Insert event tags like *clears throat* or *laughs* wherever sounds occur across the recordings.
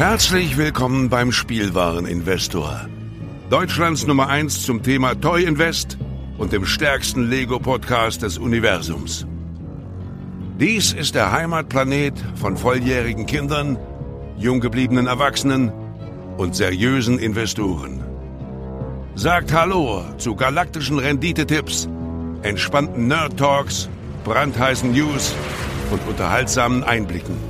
Herzlich willkommen beim Spielwareninvestor. Deutschlands Nummer 1 zum Thema Toy Invest und dem stärksten Lego-Podcast des Universums. Dies ist der Heimatplanet von volljährigen Kindern, jung gebliebenen Erwachsenen und seriösen Investoren. Sagt Hallo zu galaktischen Renditetipps, entspannten Nerd Talks, brandheißen News und unterhaltsamen Einblicken.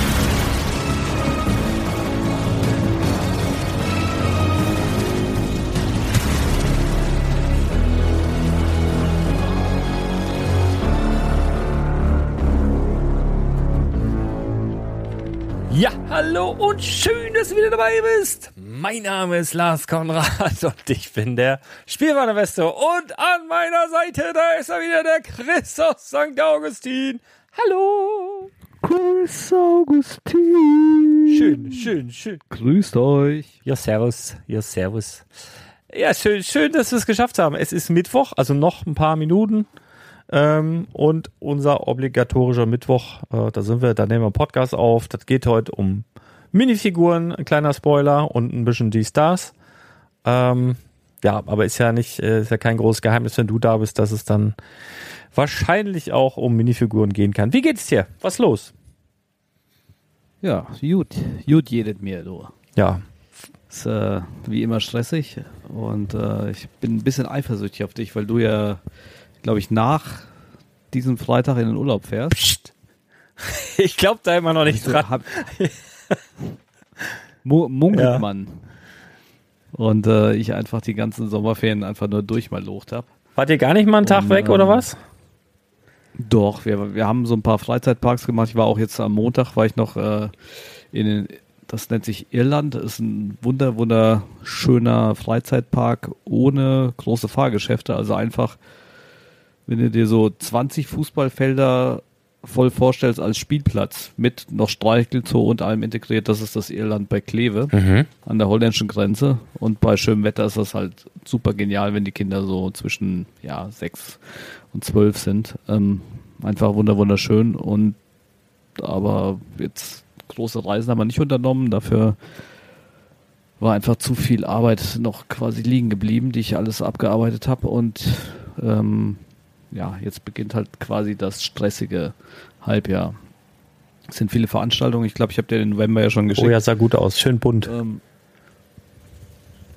Hallo und schön, dass du wieder dabei bist. Mein Name ist Lars Konrad *laughs* und ich bin der Spielwareninvestor. Und an meiner Seite, da ist er wieder, der Chris aus St. Augustin. Hallo. Chris Augustin. Schön, schön, schön. Grüßt euch. Ja, servus. Ja, servus. Ja, schön, schön, dass wir es geschafft haben. Es ist Mittwoch, also noch ein paar Minuten. Ähm, und unser obligatorischer Mittwoch, äh, da sind wir, da nehmen wir einen Podcast auf. Das geht heute um Minifiguren, ein kleiner Spoiler und ein bisschen die Stars. Ähm, ja, aber ist ja nicht, äh, ist ja kein großes Geheimnis, wenn du da bist, dass es dann wahrscheinlich auch um Minifiguren gehen kann. Wie geht's dir? Was los? Ja, gut. Gut jedet mir, du. Ja. Ist äh, wie immer stressig und äh, ich bin ein bisschen eifersüchtig auf dich, weil du ja, glaube ich, nach diesem Freitag in den Urlaub fährst. Psst. *laughs* Ich glaube da immer noch nicht Also, dran. hab- Mu- Munkelt Ja. man. Und äh, ich einfach die ganzen Sommerferien einfach nur durchmalocht habe. Wart ihr gar nicht mal einen Tag Und, weg oder ähm, was? Doch, wir, wir haben so ein paar Freizeitparks gemacht. Ich war auch jetzt am Montag, war ich noch äh, in den, das nennt sich Irland, ist ein wunder, wunderschöner Freizeitpark ohne große Fahrgeschäfte. Also einfach, wenn du dir so 20 Fußballfelder voll vorstellst als Spielplatz mit noch Streichelzoo und allem integriert, das ist das Irland bei Kleve Mhm. an der holländischen Grenze. Und bei schönem Wetter ist das halt super genial, wenn die Kinder so zwischen ja, sechs und zwölf sind. Ähm, einfach wunder wunderschön. Und aber jetzt große Reisen haben wir nicht unternommen. Dafür war einfach zu viel Arbeit noch quasi liegen geblieben, die ich alles abgearbeitet habe. Und ähm, ja, jetzt beginnt halt quasi das stressige Halbjahr. Es sind viele Veranstaltungen. Ich glaube, ich habe dir den November ja schon geschickt. Oh ja, sah gut aus. Schön bunt. Ähm,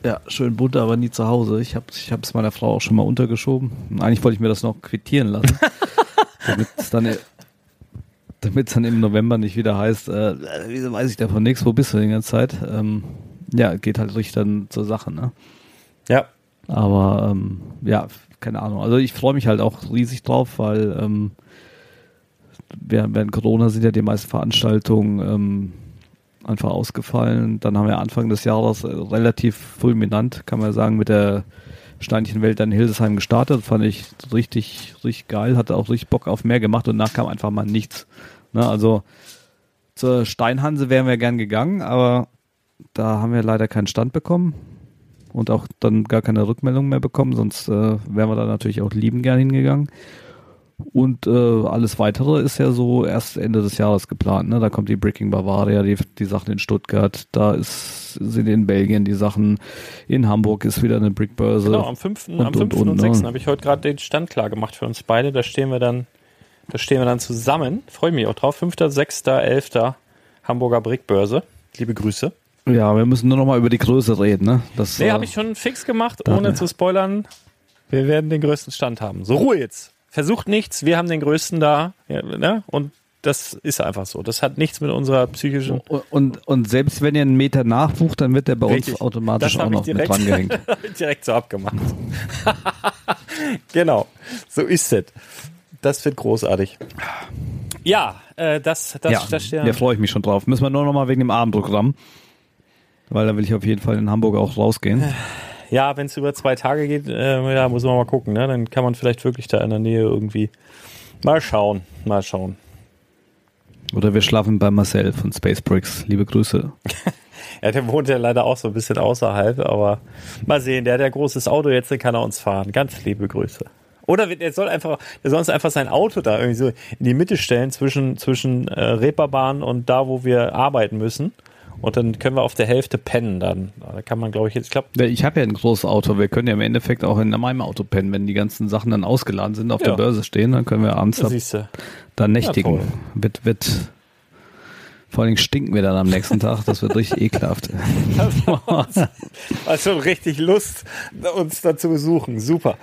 ja, schön bunt, aber nie zu Hause. Ich habe ich es meiner Frau auch schon mal untergeschoben. Und Eigentlich wollte ich mir das noch quittieren lassen. *laughs* damit es dann, dann im November nicht wieder heißt, äh, wieso weiß ich davon nichts, wo bist du die ganze Zeit? Ähm, ja, geht halt richtig dann zur Sache, ne? Ja. Aber ähm, ja, keine Ahnung. Also ich freue mich halt auch riesig drauf, weil ähm, während, während Corona sind ja die meisten Veranstaltungen ähm, einfach ausgefallen. Dann haben wir Anfang des Jahres äh, relativ fulminant, kann man sagen, mit der Steinchenwelt in Hildesheim gestartet. Fand ich richtig, richtig geil, hatte auch richtig Bock auf mehr gemacht und danach kam einfach mal nichts. Ne, also zur Steinhanse wären wir gern gegangen, aber da haben wir leider keinen Stand bekommen und auch dann gar keine Rückmeldung mehr bekommen, sonst äh, wären wir da natürlich auch lieben gern hingegangen. Und äh, alles weitere ist ja so erst Ende des Jahres geplant. Ne? Da kommt die Breaking Bavaria, die, die Sachen in Stuttgart, da ist, sind in Belgien die Sachen, in Hamburg ist wieder eine Brickbörse. Genau, am 5. und- am 5. und- und, und, 6. ne? habe ich heute gerade den Stand klar gemacht für uns beide. Da stehen wir dann, da stehen wir dann zusammen. Freue mich auch drauf. 5., 6., 11. Hamburger Brickbörse. Liebe Grüße. Ja, wir müssen nur noch mal über die Größe reden. Ne? Das, Nee, äh, habe ich schon fix gemacht, da- ohne zu spoilern. Wir werden den größten Stand haben. So, Ruhe jetzt. Versucht nichts, wir haben den größten da. Ja, ne? Und das ist einfach so. Das hat nichts mit unserer psychischen. und, und, und selbst wenn ihr einen Meter nachbucht, dann wird der bei Richtig. uns automatisch auch noch mit direkt, dran gehängt. *laughs* direkt so abgemacht. *laughs* genau, so ist es. Das wird großartig. Ja, äh, das, das, ja, das steht da freue ich mich schon drauf. Müssen wir nur noch mal wegen dem Abendprogramm. Weil da will ich auf jeden Fall in Hamburg auch rausgehen. Ja, wenn es über zwei Tage geht, äh, ja, muss man mal gucken. Ne? Dann kann man vielleicht wirklich da in der Nähe irgendwie mal schauen. Mal schauen. Oder wir schlafen bei Marcel von Space Bricks. Liebe Grüße. *laughs* Ja, der wohnt ja leider auch so ein bisschen außerhalb, aber mal sehen, der hat ja großes Auto, jetzt kann er uns fahren. Ganz liebe Grüße. Oder der soll einfach, der soll uns einfach sein Auto da irgendwie so in die Mitte stellen zwischen, zwischen äh, Reeperbahn und da, wo wir arbeiten müssen. Und dann können wir auf der Hälfte pennen dann. Da kann man, glaube ich, jetzt, glaube. Ja, ich habe ja ein großes Auto. Wir können ja im Endeffekt auch in meinem Auto pennen, wenn die ganzen Sachen dann ausgeladen sind, auf ja. der Börse stehen, dann können wir abends da, dann nächtigen. Ja, wird, wird, vor allen Dingen stinken wir dann am nächsten Tag. Das wird richtig *laughs* ekelhaft. Schon *laughs* richtig Lust, uns da zu besuchen. Super.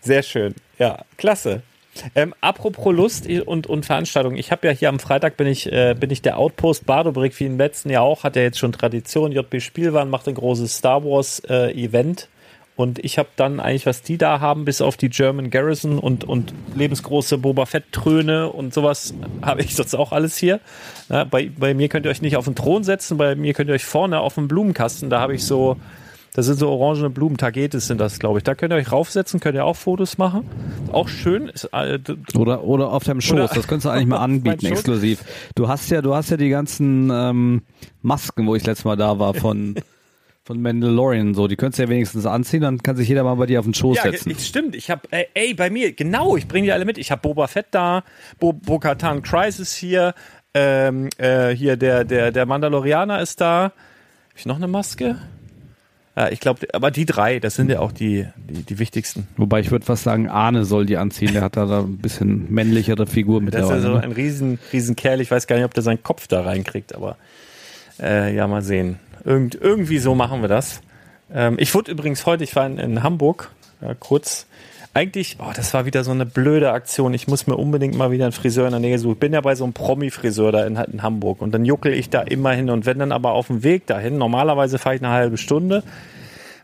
Sehr schön. Ja, klasse. Ähm, apropos Lust und, und Veranstaltung. Ich habe ja hier am Freitag bin ich, äh, bin ich der Outpost Badobrick, wie im letzten Jahr auch, hat ja jetzt schon Tradition. JB Spielwaren macht ein großes Star Wars äh, Event. Und ich habe dann eigentlich, was die da haben, bis auf die German Garrison und, und lebensgroße Boba Fett-Tröne und sowas, habe ich sonst auch alles hier. Na, bei, bei mir könnt ihr euch nicht auf den Thron setzen, bei mir könnt ihr euch vorne auf den Blumenkasten, da habe ich so das sind so orangene Blumen, Tagetes sind das, glaube ich. Da könnt ihr euch raufsetzen, könnt ihr auch Fotos machen. Auch schön. Ist, äh, oder, oder auf deinem Schoß, oder, das könntest du eigentlich mal *laughs* anbieten, exklusiv. Du hast ja, du hast ja die ganzen ähm, Masken, wo ich letztes Mal da war, von *laughs* von Mandalorian so. Die könntest du ja wenigstens anziehen, dann kann sich jeder mal bei dir auf den Schoß ja, setzen. Ja, stimmt. Ich habe, ey, ey, bei mir, genau, ich bringe die alle mit. Ich habe Boba Fett da, Bo Bo-Katan Crisis hier, ähm, äh, hier der, der, der Mandalorianer ist da. Habe ich noch eine Maske? Ja, ich glaube, aber die drei, das sind ja auch die, die, die wichtigsten. Wobei ich würde fast sagen, Arne soll die anziehen. Der hat da, da ein bisschen männlichere Figur mit Das ist ja so ne? ein riesen, riesen Kerl. Ich weiß gar nicht, ob der seinen Kopf da reinkriegt, aber äh, ja, mal sehen. Irgend, irgendwie so machen wir das. Ähm, ich wurde übrigens heute, ich war in, in Hamburg, ja, kurz eigentlich, oh, das war wieder so eine blöde Aktion. Ich muss mir unbedingt mal wieder einen Friseur in der Nähe suchen. Ich bin ja bei so einem Promi-Friseur da in, in, Hamburg und dann juckel ich da immer hin und wenn dann aber auf dem Weg dahin, normalerweise fahre ich eine halbe Stunde,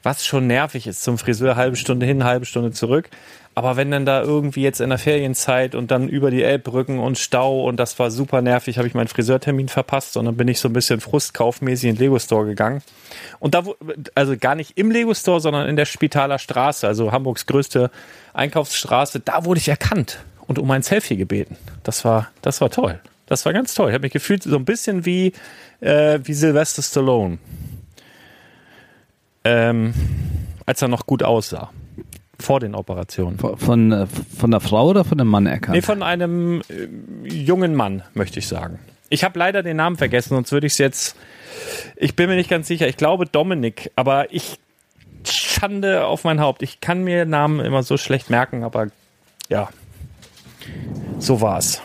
was schon nervig ist, zum Friseur halbe Stunde hin, halbe Stunde zurück. Aber wenn dann da irgendwie jetzt in der Ferienzeit und dann über die Elbbrücken und Stau und das war super nervig, habe ich meinen Friseurtermin verpasst und dann bin ich so ein bisschen frustkaufmäßig in den Lego Store gegangen. Und da, also gar nicht im Lego Store, sondern in der Spitaler Straße, also Hamburgs größte Einkaufsstraße, da wurde ich erkannt und um ein Selfie gebeten. Das war, das war toll. Das war ganz toll. Ich habe mich gefühlt so ein bisschen wie, äh, wie Sylvester Stallone. Ähm, als er noch gut aussah. Vor den Operationen. Von, von, äh, von der Frau oder von einem Mann erkannt? Nee, von einem äh, jungen Mann, möchte ich sagen. Ich habe leider den Namen vergessen, sonst würde ich es jetzt. Ich bin mir nicht ganz sicher. Ich glaube Dominik, aber ich. Schande auf mein Haupt. Ich kann mir Namen immer so schlecht merken, aber ja. So war's.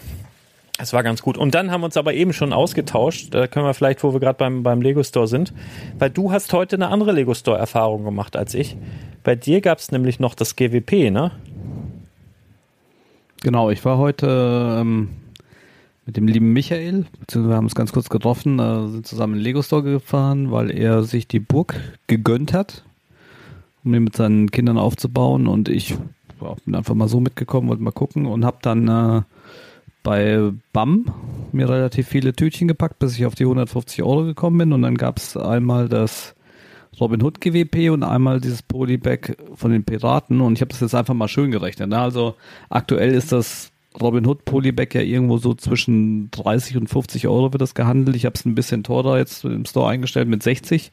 Es war ganz gut. Und dann haben wir uns aber eben schon ausgetauscht. Da können wir vielleicht, wo wir gerade beim, beim Lego Store sind, weil du hast heute eine andere Lego Store Erfahrung gemacht als ich. Bei dir gab es nämlich noch das GWP, ne? Genau, ich war heute ähm, mit dem lieben Michael, beziehungsweise wir haben uns ganz kurz getroffen, äh, sind zusammen in den Lego Store gefahren, weil er sich die Burg gegönnt hat, um ihn mit seinen Kindern aufzubauen. Und ich ja, bin einfach mal so mitgekommen, wollte mal gucken und habe dann äh, bei BAM mir relativ viele Tütchen gepackt, bis ich auf die 150 Euro gekommen bin. Und dann gab es einmal das Robin Hood GWP und einmal dieses Polybag von den Piraten. Und ich habe das jetzt einfach mal schön gerechnet. Ne? Also aktuell ist das Robin Hood Polybag ja irgendwo so zwischen 30 und 50 Euro wird das gehandelt. Ich habe es ein bisschen teurer jetzt im Store eingestellt mit 60,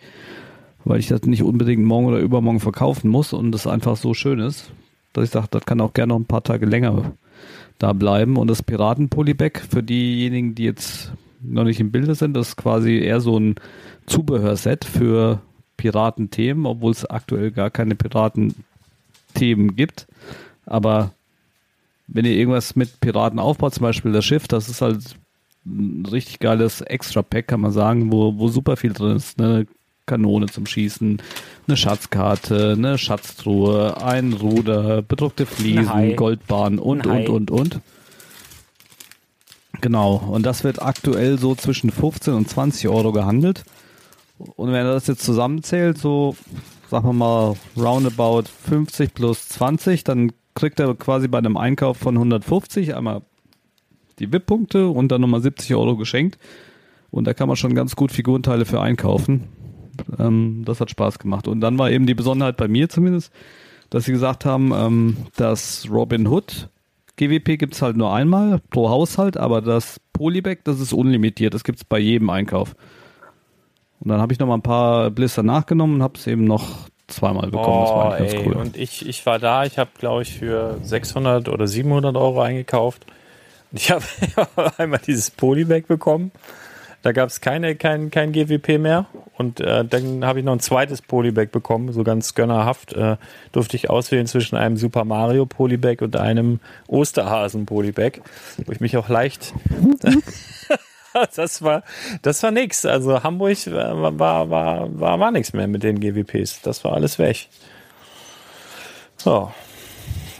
weil ich das nicht unbedingt morgen oder übermorgen verkaufen muss und das einfach so schön ist, dass ich sage, das kann auch gerne noch ein paar Tage länger da bleiben. Und das Piraten-Polybag, für diejenigen, die jetzt noch nicht im Bilde sind, das ist quasi eher so ein Zubehörset für Piratenthemen, obwohl es aktuell gar keine Piratenthemen gibt. Aber wenn ihr irgendwas mit Piraten aufbaut, zum Beispiel das Schiff, das ist halt ein richtig geiles Extra-Pack, kann man sagen, wo, wo super viel drin ist. Eine Kanone zum Schießen, eine Schatzkarte, eine Schatztruhe, ein Ruder, bedruckte Fliesen, Goldbahn und, und, und, und. Genau, und das wird aktuell so zwischen 15 und 20 Euro gehandelt. Und wenn er das jetzt zusammenzählt, so sagen wir mal roundabout 50 plus 20, dann kriegt er quasi bei einem Einkauf von 150 einmal die VIP-Punkte und dann nochmal 70 Euro geschenkt. Und da kann man schon ganz gut Figurenteile für einkaufen. Ähm, das hat Spaß gemacht. Und dann war eben die Besonderheit bei mir zumindest, dass sie gesagt haben, ähm, das Robin Hood GWP gibt es halt nur einmal pro Haushalt, aber das Polybag, das ist unlimitiert. Das gibt es bei jedem Einkauf. Und dann habe ich noch mal ein paar Blister nachgenommen und habe es eben noch zweimal bekommen. das war Oh, eigentlich ganz ey, cool. Und ich, ich war da, ich habe, glaube ich, für 600 oder 700 Euro eingekauft. Und ich habe *laughs* einmal dieses Polybag bekommen. Da gab es keine, kein, kein GWP mehr. Und äh, dann habe ich noch ein zweites Polybag bekommen, so ganz gönnerhaft. Äh, durfte ich auswählen zwischen einem Super Mario Polybag und einem Osterhasen Polybag, wo ich mich auch leicht. *laughs* das war, das war nix. Also Hamburg äh, war, war, war, war, war nichts mehr mit den GWPs. Das war alles weg. So.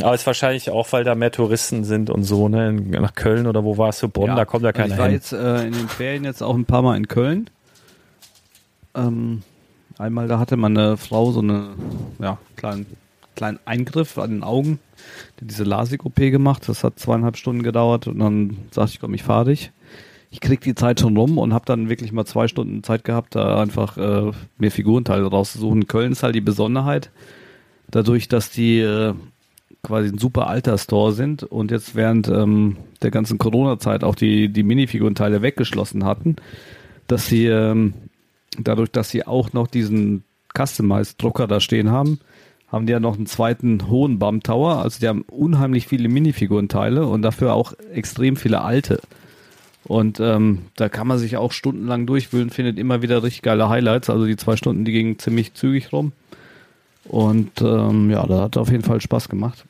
Aber es ist wahrscheinlich auch, weil da mehr Touristen sind und so, ne? Nach Köln oder wo warst du? Bonn, da kommt ja keiner Ich war hin. jetzt äh, in den Ferien jetzt auch ein paar Mal in Köln. Ähm, einmal da hatte meine Frau so eine ja, kleinen, kleinen Eingriff an den Augen, die diese LASIK-OP gemacht. Das hat zweieinhalb Stunden gedauert und dann sagte ich, komm, ich fahre dich. Ich krieg die Zeit schon rum und habe dann wirklich mal zwei Stunden Zeit gehabt, da einfach äh, mir Figurenteile rauszusuchen. Köln ist halt die Besonderheit, dadurch, dass die äh, quasi ein super alter Store sind und jetzt während ähm, der ganzen Corona-Zeit auch die, die Minifigurenteile weggeschlossen hatten, dass sie ähm, dadurch, dass sie auch noch diesen Customized-Drucker da stehen haben, haben die ja noch einen zweiten hohen Bump Tower. Also die haben unheimlich viele Minifigurenteile und dafür auch extrem viele alte. Und ähm, da kann man sich auch stundenlang durchwühlen, findet immer wieder richtig geile Highlights. Also die zwei Stunden, die gingen ziemlich zügig rum. Und ähm, ja, da hat auf jeden Fall Spaß gemacht.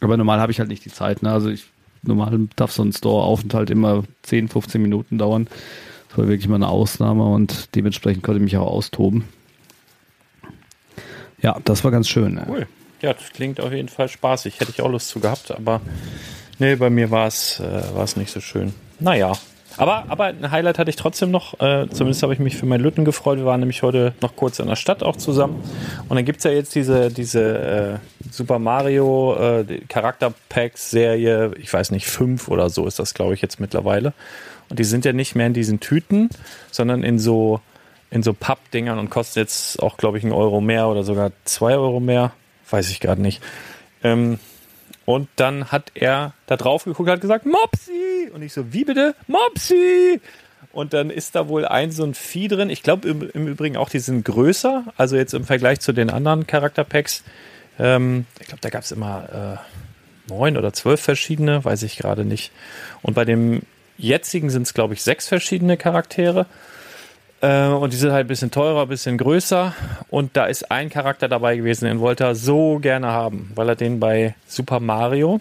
Aber normal habe ich halt nicht die Zeit. Ne? Also ich normal darf so ein Store-Aufenthalt immer 10, 15 Minuten dauern. Das war wirklich mal eine Ausnahme und dementsprechend konnte ich mich auch austoben. Ja, das war ganz schön. Ne? Cool. Ja, das klingt auf jeden Fall spaßig. Hätte ich auch Lust zu gehabt, aber nee, bei mir war es äh, war es nicht so schön. Naja. Aber, aber ein Highlight hatte ich trotzdem noch. Äh, zumindest habe ich mich für meinen Lütten gefreut. Wir waren nämlich heute noch kurz in der Stadt auch zusammen. Und dann gibt's ja jetzt diese, diese äh, Super Mario äh, Charakter-Packs-Serie, ich weiß nicht, fünf oder so ist das, glaube ich, jetzt mittlerweile. Und die sind ja nicht mehr in diesen Tüten, sondern in so, in so Pappdingern und kosten jetzt auch, glaube ich, einen Euro mehr oder sogar zwei Euro mehr. Weiß ich gerade nicht. Ähm, und dann hat er da drauf geguckt hat gesagt, Mopsi! Und ich so, wie bitte? Mopsi! Und dann ist da wohl ein so ein Vieh drin. Ich glaube im, im Übrigen auch, die sind größer. Also jetzt im Vergleich zu den anderen Charakterpacks. Ähm, ich glaube, da gab es immer äh, neun oder zwölf verschiedene, weiß ich gerade nicht. Und bei dem jetzigen sind es, glaube ich, sechs verschiedene Charaktere. Äh, und die sind halt ein bisschen teurer, ein bisschen größer. Und da ist ein Charakter dabei gewesen, den wollte er so gerne haben, weil er den bei Super Mario,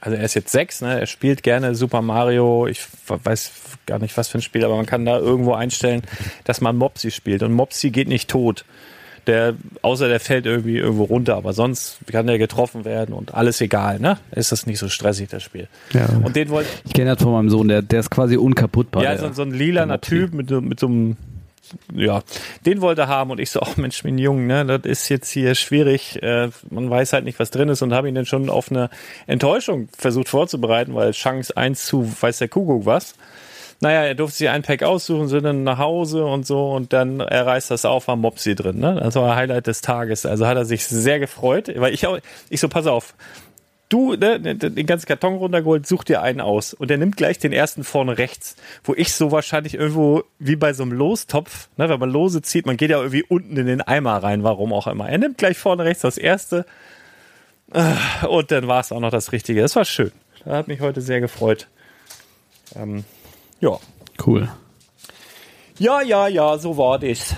also er ist jetzt sechs, ne? er spielt gerne Super Mario, ich weiß gar nicht was für ein Spiel, aber man kann da irgendwo einstellen, dass man Mopsi spielt. Und Mopsi geht nicht tot. Der, außer der fällt irgendwie irgendwo runter, aber sonst kann der getroffen werden und alles egal, ne? Ist das nicht so stressig, das Spiel. Ja. Und den wollte Ich kenne das von meinem Sohn, der, der ist quasi unkaputtbar. ja, so, so ein lilaner. Typ mit, so- mit so einem, ja, den wollte er haben und ich so, ach Mensch, mein Junge, ne, das ist jetzt hier schwierig, äh, man weiß halt nicht, was drin ist und habe ihn dann schon auf eine Enttäuschung versucht vorzubereiten, weil Chance 1 zu weiß der Kuckuck was. Naja, er durfte sich ein Pack aussuchen, sind dann nach Hause und so und dann er reißt das auf, war Mopsi drin, ne? Das war Highlight des Tages. Also hat er sich sehr gefreut, weil ich auch, ich so, pass auf, du ne, den ganzen Karton runtergeholt, such dir einen aus. Und er nimmt gleich den ersten vorne rechts, wo ich so wahrscheinlich irgendwo wie bei so einem Lostopf, ne, wenn man Lose zieht, man geht ja irgendwie unten in den Eimer rein, warum auch immer. Er nimmt gleich vorne rechts das erste und dann war es auch noch das Richtige. Das war schön. Das hat mich heute sehr gefreut. Ähm, ja. Cool. Ja, ja, ja, so war das.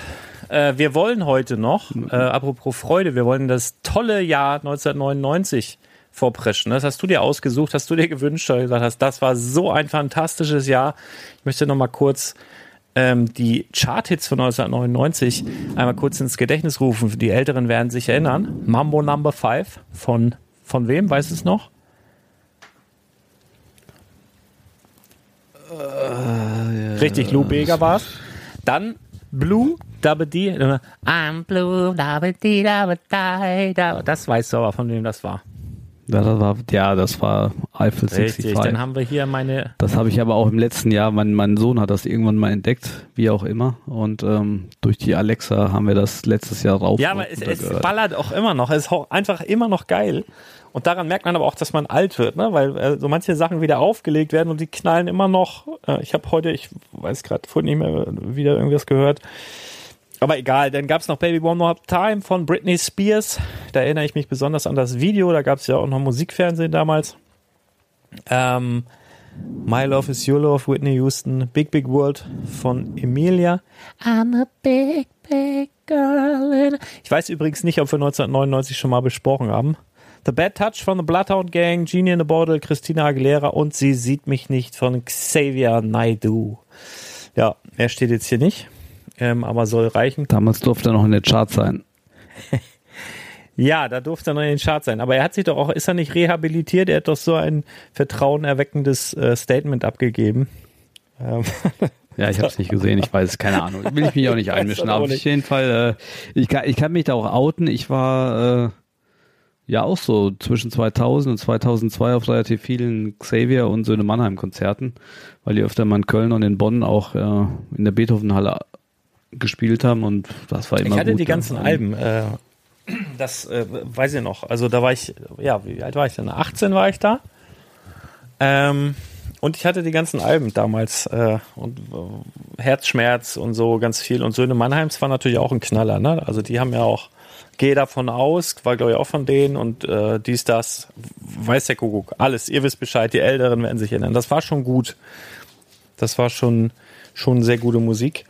Äh, wir wollen heute noch, äh, apropos Freude, wir wollen das tolle Jahr 1999 vorpreschen. Das hast du dir ausgesucht, hast du dir gewünscht, weil du gesagt hast, das war so ein fantastisches Jahr. Ich möchte noch mal kurz ähm, die Charthits von 1999 einmal kurz ins Gedächtnis rufen. Die Älteren werden sich erinnern. Mambo Number 5 von, von wem, weißt du es noch? Richtig, Lou Bega war's. Dann Blue, Double D. I'm blue, double D, double die, double. Das weißt du aber, von wem das war. Ja, das war, ja, das war Eiffel 65. Richtig, dann haben wir hier meine. Das habe ich aber auch im letzten Jahr, mein, mein Sohn hat das irgendwann mal entdeckt, wie auch immer. Und ähm, durch die Alexa haben wir das letztes Jahr rauf. Ja, aber es, es ballert auch immer noch. Es ist einfach immer noch geil. Und daran merkt man aber auch, dass man alt wird, ne? weil äh, so manche Sachen wieder aufgelegt werden und die knallen immer noch. Äh, ich habe heute, ich weiß gerade vorhin nicht mehr wieder irgendwas gehört. Aber egal, dann gab es noch Baby One More Time von Britney Spears. Da erinnere ich mich besonders an das Video. Da gab es ja auch noch Musikfernsehen damals. Ähm, My Love is Your Love, Whitney Houston. Big Big World von Emilia. I'm a big, big girl. Ich weiß übrigens nicht, ob wir 1999 schon mal besprochen haben. The Bad Touch von The Bloodhound Gang, Genie in the Bottle, Christina Aguilera und Sie sieht mich nicht von Xavier Naidu. Ja, er steht jetzt hier nicht ähm, aber soll reichen. Damals durfte er noch in den Chart sein. *laughs* ja, da durfte er noch in den Chart sein. Aber er hat sich doch auch, ist er nicht rehabilitiert? Er hat doch so ein vertrauenerweckendes äh, Statement abgegeben. Ähm. *laughs* Ja, ich habe es nicht gesehen, ich weiß es, keine Ahnung. Will ich mich auch nicht *laughs* einmischen. Aber auf jeden Fall, äh, ich, kann, ich kann mich da auch outen. Ich war äh, ja auch so zwischen 2000 und 2002 auf relativ vielen Xavier und Söhne Mannheim Konzerten, weil die öfter mal in Köln und in Bonn auch äh, in der Beethovenhalle gespielt haben und das war immer Ich hatte gut, die ganzen Alben, äh, das äh, weiß ich noch. Also da war ich, ja, wie alt war ich denn? 18 war ich da. Ähm, und ich hatte die ganzen Alben damals äh, und äh, Herzschmerz und so ganz viel. Und Söhne Mannheims war natürlich auch ein Knaller, ne? Also die haben ja auch Gehe davon aus, war glaube ich auch von denen und äh, dies, das, weiß der Kuckuck, alles, ihr wisst Bescheid, die Älteren werden sich erinnern. Das war schon gut. Das war schon, schon sehr gute Musik.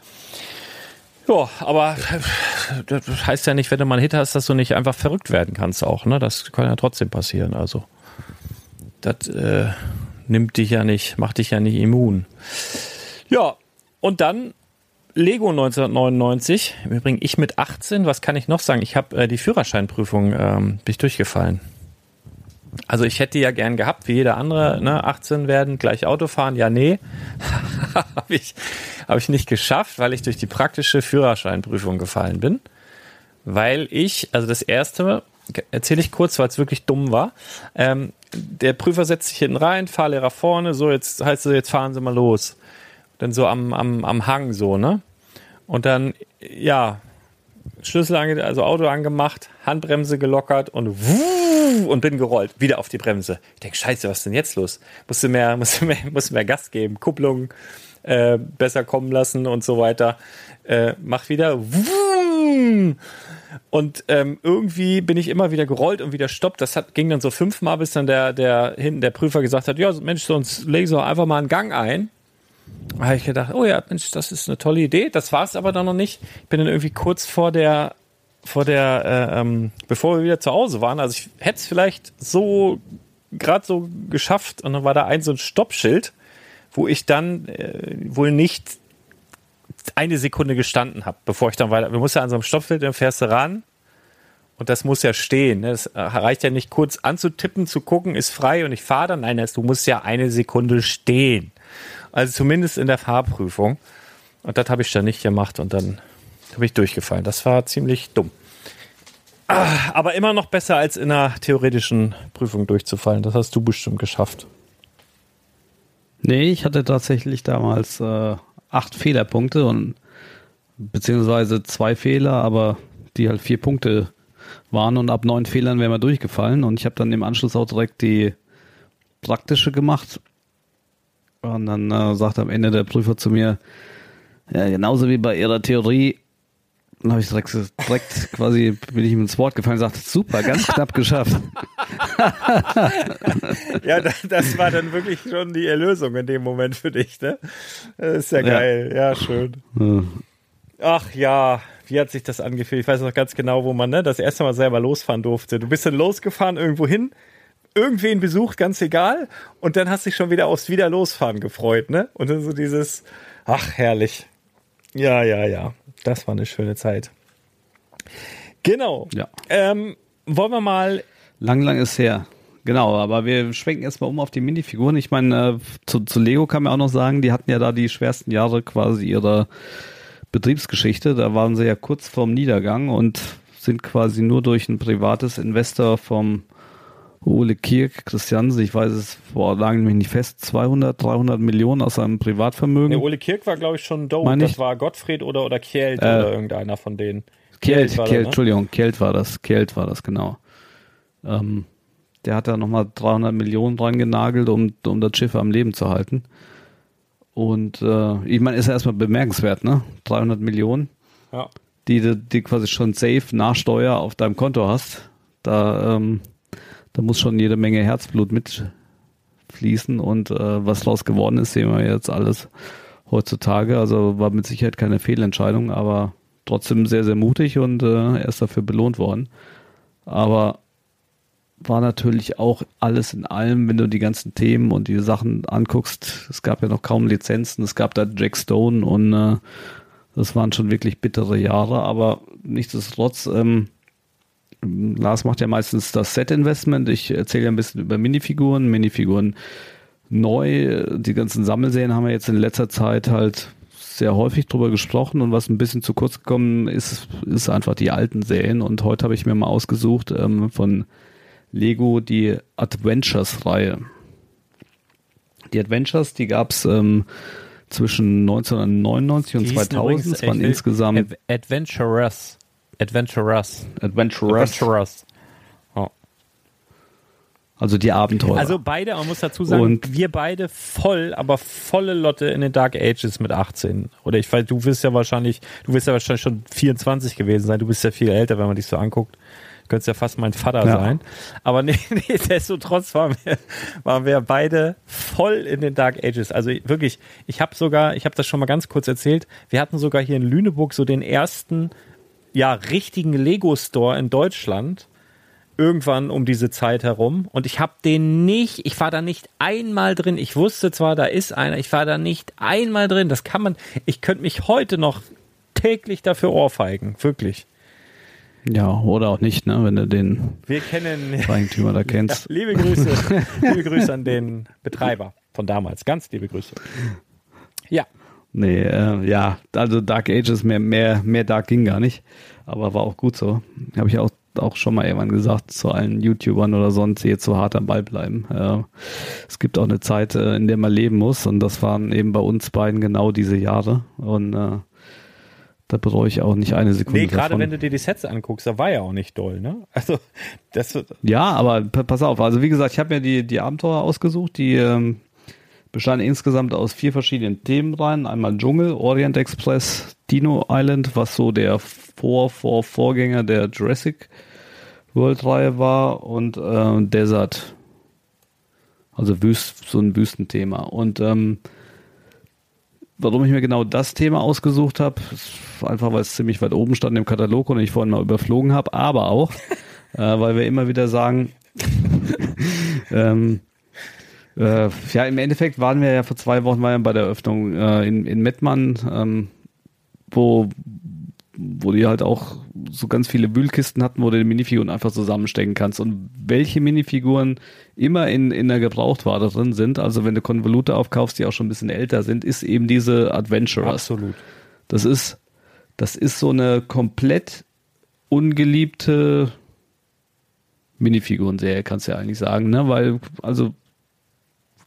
Ja, aber das heißt ja nicht, wenn du mal einen Hit hast, dass du nicht einfach verrückt werden kannst auch. Ne? Das kann ja trotzdem passieren. Also das äh, nimmt dich ja nicht, macht dich ja nicht immun. Ja, und dann Lego 1999. Im Übrigen ich mit 18. Was kann ich noch sagen? Ich habe äh, die Führerscheinprüfung ähm, bin ich durchgefallen. Also ich hätte ja gern gehabt, wie jeder andere, ne, 18 werden, gleich Auto fahren. Ja, nee, *laughs* habe ich, hab ich nicht geschafft, weil ich durch die praktische Führerscheinprüfung gefallen bin. Weil ich, also das erste, erzähle ich kurz, weil es wirklich dumm war. Ähm, der Prüfer setzt sich hinten rein, Fahrlehrer vorne, so jetzt heißt es, jetzt fahren Sie mal los. Dann so am, am, am Hang so, ne? Und dann, ja, Schlüssel ange also Auto angemacht, Handbremse gelockert und wuh, und bin gerollt, wieder auf die Bremse. Ich denke, scheiße, was ist denn jetzt los? Musste mehr, *laughs* musste mehr, musste mehr Gas geben, Kupplung äh, besser kommen lassen und so weiter. Äh, mach wieder wuh, und ähm, irgendwie bin ich immer wieder gerollt und wieder stoppt. Das hat, ging dann so fünfmal, bis dann der, der hinten der Prüfer gesagt hat, ja, Mensch, sonst legen Sie einfach mal einen Gang ein. Habe ich gedacht, oh ja, Mensch, das ist eine tolle Idee. Das war es aber dann noch nicht. Ich bin dann irgendwie kurz vor der, vor der, äh, ähm, bevor wir wieder zu Hause waren. Also ich hätte es vielleicht so gerade so geschafft und dann war da ein so ein Stoppschild, wo ich dann äh, wohl nicht eine Sekunde gestanden habe, bevor ich dann weiter. Wir mussten ja an so einem Stoppschild, dann fährst du ran und das muss ja stehen. Ne? Das reicht ja nicht kurz anzutippen, zu gucken, ist frei und ich fahre dann. Nein, du musst ja eine Sekunde stehen. Also zumindest in der Fahrprüfung. Und das habe ich dann nicht gemacht und dann habe ich durchgefallen. Das war ziemlich dumm. Ah, aber immer noch besser als in einer theoretischen Prüfung durchzufallen. Das hast du bestimmt geschafft. Nee, ich hatte tatsächlich damals äh, acht Fehlerpunkte und beziehungsweise zwei Fehler, aber die halt vier Punkte waren und ab neun Fehlern wären wir durchgefallen und ich habe dann im Anschluss auch direkt die praktische gemacht und dann äh, sagt am Ende der Prüfer zu mir, ja, genauso wie bei ihrer Theorie, dann habe ich direkt, direkt quasi, bin ich ihm ins Wort gefallen und sagte, super, ganz knapp geschafft. *laughs* ja, das, das, war dann wirklich schon die Erlösung in dem Moment für dich, ne? Das ist ja geil, ja, ja schön. Ach ja, wie hat sich das angefühlt? Ich weiß noch ganz genau, wo man ne, das erste Mal selber losfahren durfte. Du bist dann losgefahren irgendwo hin, irgendwen besucht, ganz egal. Und dann hast du dich schon wieder aufs Wiederlosfahren gefreut, ne? Und dann so dieses, ach, herrlich. Ja, ja, ja. Das war eine schöne Zeit. Genau. Ja. Ähm, wollen wir mal. Lang, lang ist her. Genau, aber wir schwenken erstmal um auf die Minifiguren. Ich meine, äh, zu, zu Lego kann man auch noch sagen, die hatten ja da die schwersten Jahre quasi ihrer Betriebsgeschichte. Da waren sie ja kurz vorm Niedergang und sind quasi nur durch ein privates Investor vom Ole Kirk, Christiansen, ich weiß es, boah, lagen mich nicht fest, 200, 300 Millionen aus seinem Privatvermögen. Nee, Ole Kirk war, glaube ich, schon dope. Meine Das ich? war Gottfried oder, oder Kjeld Äh, oder irgendeiner von denen. Kjeld, war Kjeld, der, ne? Entschuldigung, Kjeld war das, Kjeld war das, genau. Ähm, der hat da nochmal 300 Millionen dran genagelt, um, um das Schiff am Leben zu halten. Und äh, ich meine, ist ja erstmal bemerkenswert, ne? 300 Millionen, Ja. die du die quasi schon safe nach Steuer auf deinem Konto hast. Da, ähm, da muss schon jede Menge Herzblut mitfließen und äh, was daraus geworden ist, sehen wir jetzt alles heutzutage. Also war mit Sicherheit keine Fehlentscheidung, aber trotzdem sehr, sehr mutig und äh, er ist dafür belohnt worden. Aber war natürlich auch alles in allem, wenn du die ganzen Themen und die Sachen anguckst, es gab ja noch kaum Lizenzen, es gab da Jack Stone und äh, das waren schon wirklich bittere Jahre, aber nichtsdestotrotz, ähm, Lars macht ja meistens das Set-Investment. Ich erzähle ja ein bisschen über Minifiguren, Minifiguren neu. Die ganzen Sammelserien haben wir jetzt in letzter Zeit halt sehr häufig drüber gesprochen und was ein bisschen zu kurz gekommen ist, ist einfach die alten Serien. Und heute habe ich mir mal ausgesucht ähm, von Lego die Adventures-Reihe. Die Adventures, die gab es ähm, zwischen 1999 und Die hießen 2000. übrigens, Es waren insgesamt Ad- Adventurous. Adventurous. Adventurers, Adventurous. Oh. also die Abenteuer. Also beide, man muss dazu sagen, Und- wir beide voll, aber volle Lotte in den Dark Ages mit 18. Oder ich weiß, du wirst ja wahrscheinlich, du wirst ja wahrscheinlich schon 24 gewesen sein. Du bist ja viel älter, wenn man dich so anguckt. Du könntest ja fast mein Vater Ja. sein. Aber nee, *laughs* nee, nichtsdestotrotz waren wir, waren wir beide voll in den Dark Ages. Also ich- wirklich, ich habe sogar, ich habe das schon mal ganz kurz erzählt, wir hatten sogar hier in Lüneburg so den ersten, ja, richtigen Lego-Store in Deutschland irgendwann um diese Zeit herum und ich habe den nicht, ich war da nicht einmal drin. Ich wusste zwar, da ist einer, ich war da nicht einmal drin. Das kann man, ich könnte mich heute noch täglich dafür ohrfeigen, wirklich. ja, oder auch nicht, ne, wenn du den Wir kennen Eigentümer da *laughs* kennst. liebe Grüße, *laughs* liebe Grüße an den Betreiber von damals, ganz liebe Grüße. Ja, Nee, äh, ja, also Dark Ages, mehr, mehr, mehr Dark ging gar nicht. Aber war auch gut so. Habe ich auch, auch schon mal irgendwann gesagt zu allen YouTubern oder sonst, die jetzt so hart am Ball bleiben. Äh, es gibt auch eine Zeit, äh, in der man leben muss. Und das waren eben bei uns beiden genau diese Jahre. Und äh, da bereue ich auch nicht eine Sekunde. nee, gerade davon. wenn du dir die Sets anguckst, da war ja auch nicht doll, ne? *laughs* Also das Ja, aber pa- pass auf, also wie gesagt, ich habe mir die, die Abenteuer ausgesucht, die ähm, bestanden insgesamt aus vier verschiedenen Themenreihen. Einmal Dschungel, Orient Express, Dino Island, was so der Vor, Vor, Vorgänger der Jurassic World Reihe war und äh, Desert. Also Wüst, so ein Wüstenthema. Und ähm, warum ich mir genau das Thema ausgesucht habe, einfach, weil es ziemlich weit oben stand im Katalog und ich vorhin mal überflogen habe, aber auch, *laughs* äh, weil wir immer wieder sagen, *laughs* ähm, äh, ja, im Endeffekt waren wir ja vor zwei Wochen waren wir bei der Eröffnung äh, in, in Mettmann, ähm, wo, wo die halt auch so ganz viele Wühlkisten hatten, wo du die Minifiguren einfach zusammenstecken kannst. Und welche Minifiguren immer in, in der Gebrauchtware drin sind, also wenn du Konvolute aufkaufst, die auch schon ein bisschen älter sind, ist eben diese Adventurers. absolut. Das ist, das ist so eine komplett ungeliebte Minifigurenserie, kannst du ja eigentlich sagen, ne? Weil, also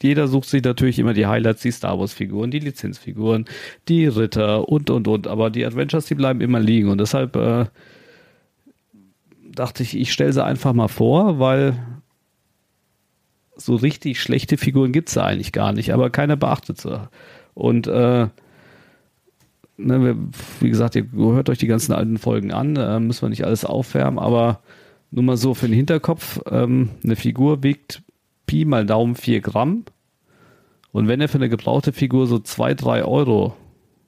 jeder sucht sich natürlich immer die Highlights, die Star Wars Figuren, die Lizenzfiguren, die Ritter und und und, aber die Adventures, die bleiben immer liegen. Und deshalb äh, dachte ich, ich stelle sie einfach mal vor, weil so richtig schlechte Figuren gibt's da eigentlich gar nicht, aber keiner beachtet sie. Und äh, ne, wie gesagt, ihr hört euch die ganzen alten Folgen an, äh, müssen wir nicht alles aufwärmen, aber nur mal so für den Hinterkopf, ähm, eine Figur wiegt Pi mal Daumen 4 Gramm und wenn er für eine gebrauchte Figur so 2, 3 Euro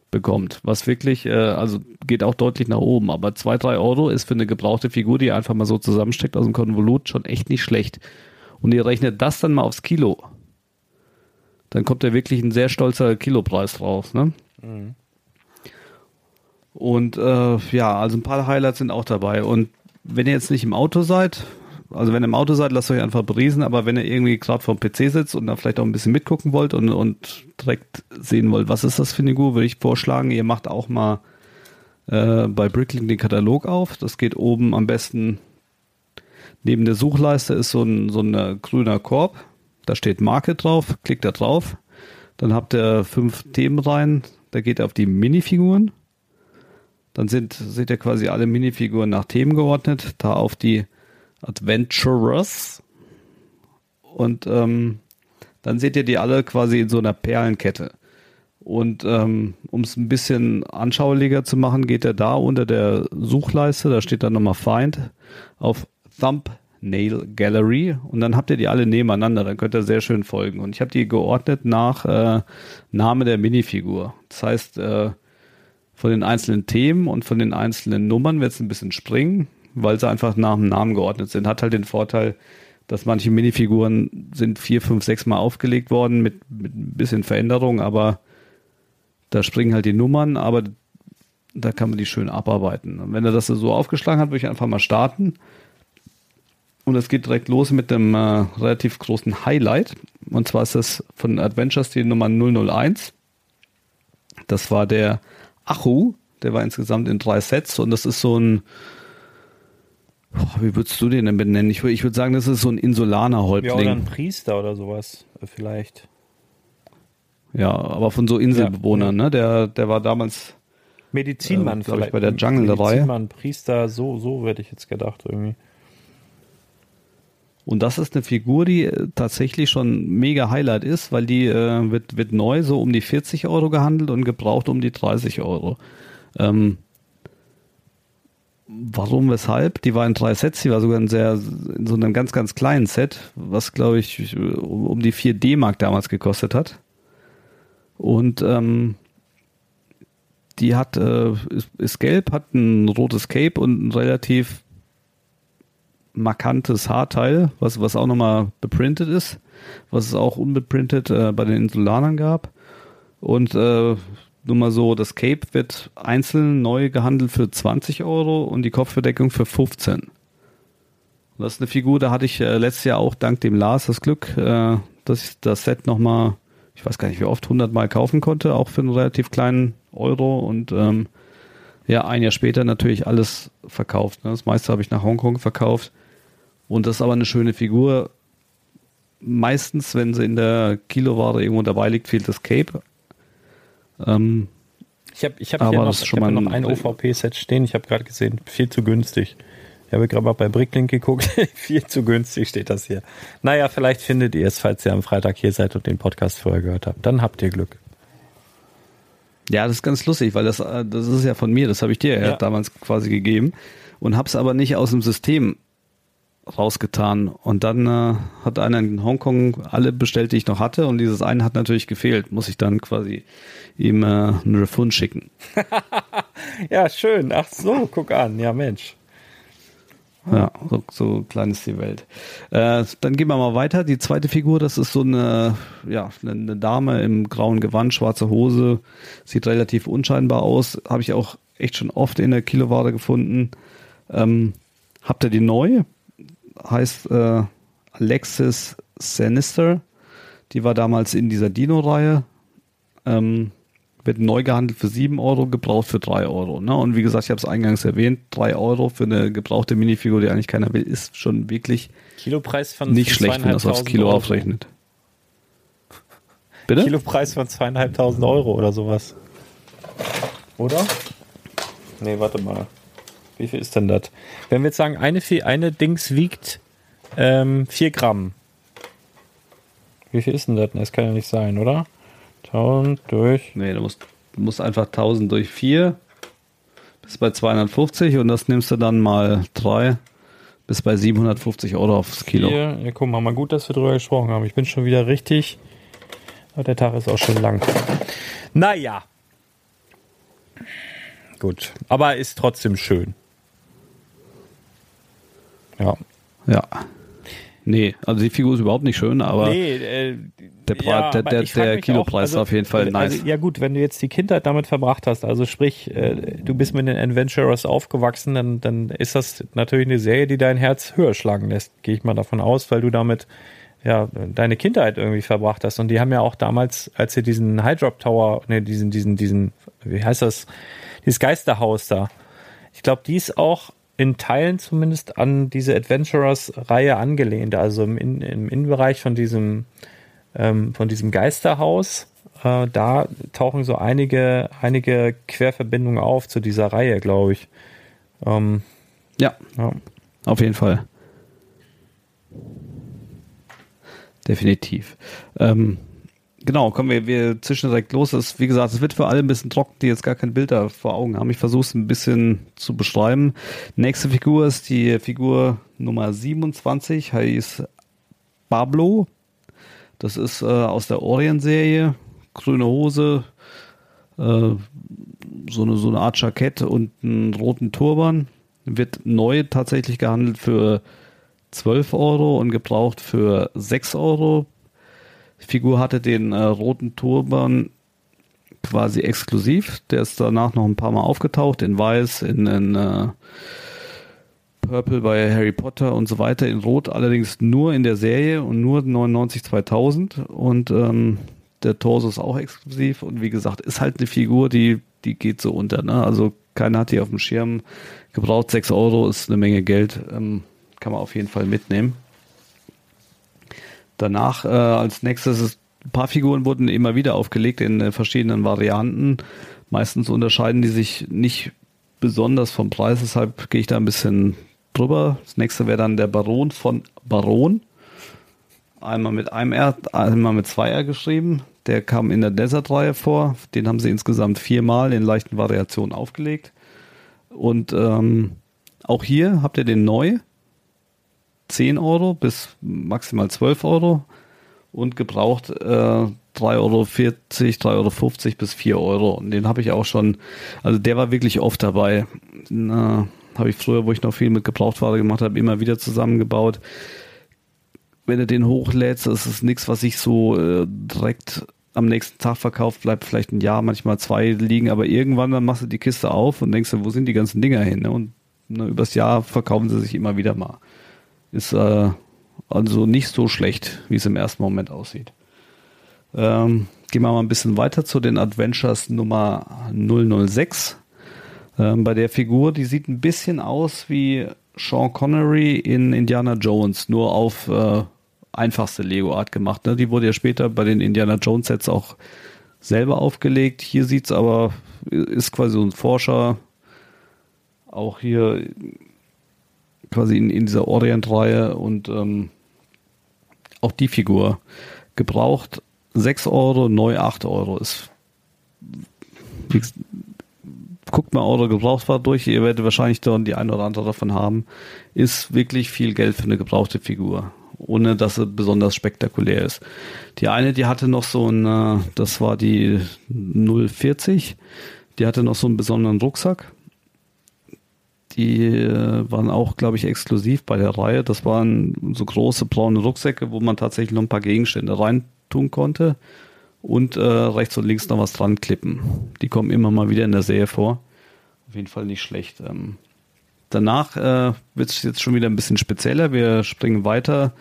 bekommt, was wirklich, äh, also geht auch deutlich nach oben, aber 2, 3 Euro ist für eine gebrauchte Figur, die einfach mal so zusammensteckt aus dem Konvolut, schon echt nicht schlecht. Und ihr rechnet das dann mal aufs Kilo, dann kommt ja wirklich ein sehr stolzer Kilopreis raus, ne? Und äh, ja, also ein paar Highlights sind auch dabei. Und wenn ihr jetzt nicht im Auto seid, also wenn ihr im Auto seid, lasst euch einfach beriesen, aber wenn ihr irgendwie gerade vom PC sitzt und da vielleicht auch ein bisschen mitgucken wollt und, und direkt sehen wollt, was ist das für eine Figur, würde ich vorschlagen, ihr macht auch mal äh, bei Bricklink den Katalog auf. Das geht oben am besten Neben der Suchleiste ist so ein, so ein grüner Korb. Da steht Marke drauf. Klickt da drauf. Dann habt ihr fünf Themen rein. Da geht ihr auf die Minifiguren. Dann sind, seht ihr quasi alle Minifiguren nach Themen geordnet. Da auf die Adventurers. Und ähm, dann seht ihr die alle quasi in so einer Perlenkette. Und ähm, um es ein bisschen anschaulicher zu machen, geht er da unter der Suchleiste, da steht dann nochmal Find, auf Thumbnail Gallery und dann habt ihr die alle nebeneinander, dann könnt ihr sehr schön folgen. Und ich habe die geordnet nach äh, Name der Minifigur. Das heißt, äh, von den einzelnen Themen und von den einzelnen Nummern wird es ein bisschen springen, weil sie einfach nach dem Namen geordnet sind. Hat halt den Vorteil, dass manche Minifiguren sind vier, fünf, sechs Mal aufgelegt worden mit, mit ein bisschen Veränderung, aber da springen halt die Nummern, aber da kann man die schön abarbeiten. Und wenn er das so aufgeschlagen hat, würde ich einfach mal starten. Und es geht direkt los mit dem äh, relativ großen Highlight. Und zwar ist das von Adventures die Nummer 001. Das war der Achu. Der war insgesamt in drei Sets und das ist so ein, wie würdest du den denn benennen? Ich, ich würde sagen, das ist so ein Insulaner-Häuptling. Ja, oder ein Priester oder sowas, äh, vielleicht. Ja, aber von so Inselbewohnern, ja, ja. ne? Der, der war damals Medizinmann, äh, glaube ich, bei der Jungle-Reihe. Medizinmann, Priester, so, so hätte ich jetzt gedacht irgendwie. Und das ist eine Figur, die äh, tatsächlich schon mega Highlight ist, weil die äh, wird, wird neu so um die 40 Euro gehandelt und gebraucht um die 30 Euro. Ähm, warum, weshalb? Die war in drei Sets, die war sogar in, sehr, in so einem ganz, ganz kleinen Set, was glaube ich um die 4 D-Mark damals gekostet hat. Und ähm, die hat, äh, ist, ist gelb, hat ein rotes Cape und ein relativ markantes Haarteil, was, was auch nochmal beprintet ist, was es auch unbeprintet äh, bei den Insulanern gab. Und äh, nur mal so, das Cape wird einzeln neu gehandelt für 20 Euro und die Kopfbedeckung für 15. Und das ist eine Figur, da hatte ich äh, letztes Jahr auch dank dem Lars das Glück, äh, dass ich das Set nochmal ich weiß gar nicht wie oft, 100 Mal kaufen konnte, auch für einen relativ kleinen Euro und ähm, ja, ein Jahr später natürlich alles verkauft. Ne? Das meiste habe ich nach Hongkong verkauft und das ist aber eine schöne Figur. Meistens, wenn sie in der Kiloware irgendwo dabei liegt, fehlt das Cape. Ähm, ich habe ich hab hier noch, ich hab noch ein OVP-Set stehen, ich habe gerade gesehen, viel zu günstig. Ich habe gerade mal bei Bricklink geguckt. *laughs* Viel zu günstig steht das hier. Naja, vielleicht findet ihr es, falls ihr am Freitag hier seid und den Podcast vorher gehört habt. Dann habt ihr Glück. Ja, das ist ganz lustig, weil das, äh, das ist ja von mir. Das habe ich dir ja. damals quasi gegeben und habe es aber nicht aus dem System rausgetan. Und dann äh, hat einer in Hongkong alle bestellt, die ich noch hatte. Und dieses eine hat natürlich gefehlt. Muss ich dann quasi ihm äh, einen Refund schicken. *laughs* ja, schön. Ach so, guck an. Ja, Mensch. Ja, so, so klein ist die Welt. Äh, dann gehen wir mal weiter. Die zweite Figur, das ist so eine, ja, eine Dame im grauen Gewand, schwarze Hose, sieht relativ unscheinbar aus. Habe ich auch echt schon oft in der Kiloware gefunden. Ähm, habt ihr die neu? Heißt äh, Alexis Sinister. Die war damals in dieser Dino-Reihe. Ähm, wird neu gehandelt für 7 Euro, gebraucht für 3 Euro. Ne? Und wie gesagt, ich habe es eingangs erwähnt, 3 Euro für eine gebrauchte Minifigur, die eigentlich keiner will, ist schon wirklich Kilopreis von nicht schlecht, wenn man das aufs Kilo Euro. aufrechnet. *laughs* Bitte? Kilopreis von zweieinhalbtausend Euro oder sowas. Oder? Nee, warte mal. Wie viel ist denn das? Wenn wir jetzt sagen, eine, eine Dings wiegt ähm, 4 Gramm. Wie viel ist denn das? Das kann ja nicht sein, oder? 1000 durch. Nee, du musst, du musst einfach 1000 durch 4 bis bei 250 und das nimmst du dann mal 3 bis bei 750 Euro aufs Kilo. Hier, ja, guck mal, mal gut, dass wir drüber gesprochen haben. Ich bin schon wieder richtig. Aber der Tag ist auch schon lang. Naja. Gut. Aber ist trotzdem schön. Ja. Ja. Nee, also die Figur ist überhaupt nicht schön, aber nee, äh, der, ja, der, der, der Kilopreis also, ist auf jeden Fall also, nice. Also, ja gut, wenn du jetzt die Kindheit damit verbracht hast, also sprich, äh, du bist mit den Adventurers aufgewachsen, dann, dann ist das natürlich eine Serie, die dein Herz höher schlagen lässt, gehe ich mal davon aus, weil du damit ja deine Kindheit irgendwie verbracht hast. Und die haben ja auch damals, als sie diesen High Drop Tower, ne, diesen, diesen, diesen, wie heißt das, dieses Geisterhaus da, ich glaube, die ist auch in Teilen zumindest an diese Adventurers-Reihe angelehnt. Also im, in, im Innenbereich von diesem, ähm, von diesem Geisterhaus, äh, da tauchen so einige, einige Querverbindungen auf zu dieser Reihe, glaube ich. Ähm, ja, ja, auf jeden Fall. Definitiv. Ähm, Genau, kommen wir, wir zischen direkt los. Das, wie gesagt, es wird für alle ein bisschen trocken, die jetzt gar kein Bild da vor Augen haben. Ich versuche es ein bisschen zu beschreiben. Nächste Figur ist die Figur Nummer 27, heißt Pablo. Das ist äh, aus der Orient-Serie. Grüne Hose, äh, so, eine, so eine Art Jackett und einen roten Turban. Wird neu tatsächlich gehandelt für 12 Euro und gebraucht für 6 Euro Figur hatte den äh, roten Turban quasi exklusiv. Der ist danach noch ein paar Mal aufgetaucht, in Weiß, in, in äh, Purple bei Harry Potter und so weiter, in Rot allerdings nur in der Serie und nur 99 2000 und ähm, der Torso ist auch exklusiv und wie gesagt, ist halt eine Figur, die, die geht so unter. Ne? Also keiner hat die auf dem Schirm gebraucht. 6 Euro ist eine Menge Geld, ähm, kann man auf jeden Fall mitnehmen. Danach äh, als nächstes ist, ein paar Figuren wurden immer wieder aufgelegt in äh, verschiedenen Varianten. Meistens unterscheiden die sich nicht besonders vom Preis, deshalb gehe ich da ein bisschen drüber. Das nächste wäre dann der Baron von Baron. Einmal mit einem R, einmal mit zwei R geschrieben. Der kam in der Desert-Reihe vor. Den haben sie insgesamt viermal in leichten Variationen aufgelegt. Und ähm, auch hier habt ihr den neu. 10 Euro bis maximal 12 Euro und gebraucht äh, 3,40 Euro, 3,50 Euro bis 4 Euro. Und den habe ich auch schon, also der war wirklich oft dabei. Habe ich früher, wo ich noch viel mit Gebrauchtware gemacht habe, immer wieder zusammengebaut. Wenn du den hochlädst, ist nichts, was ich so äh, direkt am nächsten Tag verkauft, bleibt vielleicht ein Jahr, manchmal zwei liegen, aber irgendwann dann machst du die Kiste auf und denkst wo sind die ganzen Dinger hin? Ne? Und ne, übers Jahr verkaufen sie sich immer wieder mal. Ist äh, also nicht so schlecht, wie es im ersten Moment aussieht. Ähm, gehen wir mal ein bisschen weiter zu den Adventures Nummer 006. Ähm, bei der Figur, die sieht ein bisschen aus wie Sean Connery in Indiana Jones, nur auf äh, einfachste Lego-Art gemacht. Ne? Die wurde ja später bei den Indiana Jones-Sets auch selber aufgelegt. Hier sieht es aber, ist quasi so ein Forscher. Auch hier quasi in, in dieser Orient-Reihe und ähm, auch die Figur gebraucht 6 Euro, neu 8 Euro ist. Guckt mal eure Gebrauchtware durch, ihr werdet wahrscheinlich dann die eine oder andere davon haben. Ist wirklich viel Geld für eine gebrauchte Figur, ohne dass sie besonders spektakulär ist. Die eine, die hatte noch so ein, äh, das war die 040, die hatte noch so einen besonderen Rucksack die äh, waren auch, glaube ich, exklusiv bei der Reihe. Das waren so große braune Rucksäcke, wo man tatsächlich noch ein paar Gegenstände reintun konnte und äh, rechts und links noch was dran klippen. Die kommen immer mal wieder in der Serie vor. Auf jeden Fall nicht schlecht. Ähm, danach äh, wird es jetzt schon wieder ein bisschen spezieller. Wir springen weiter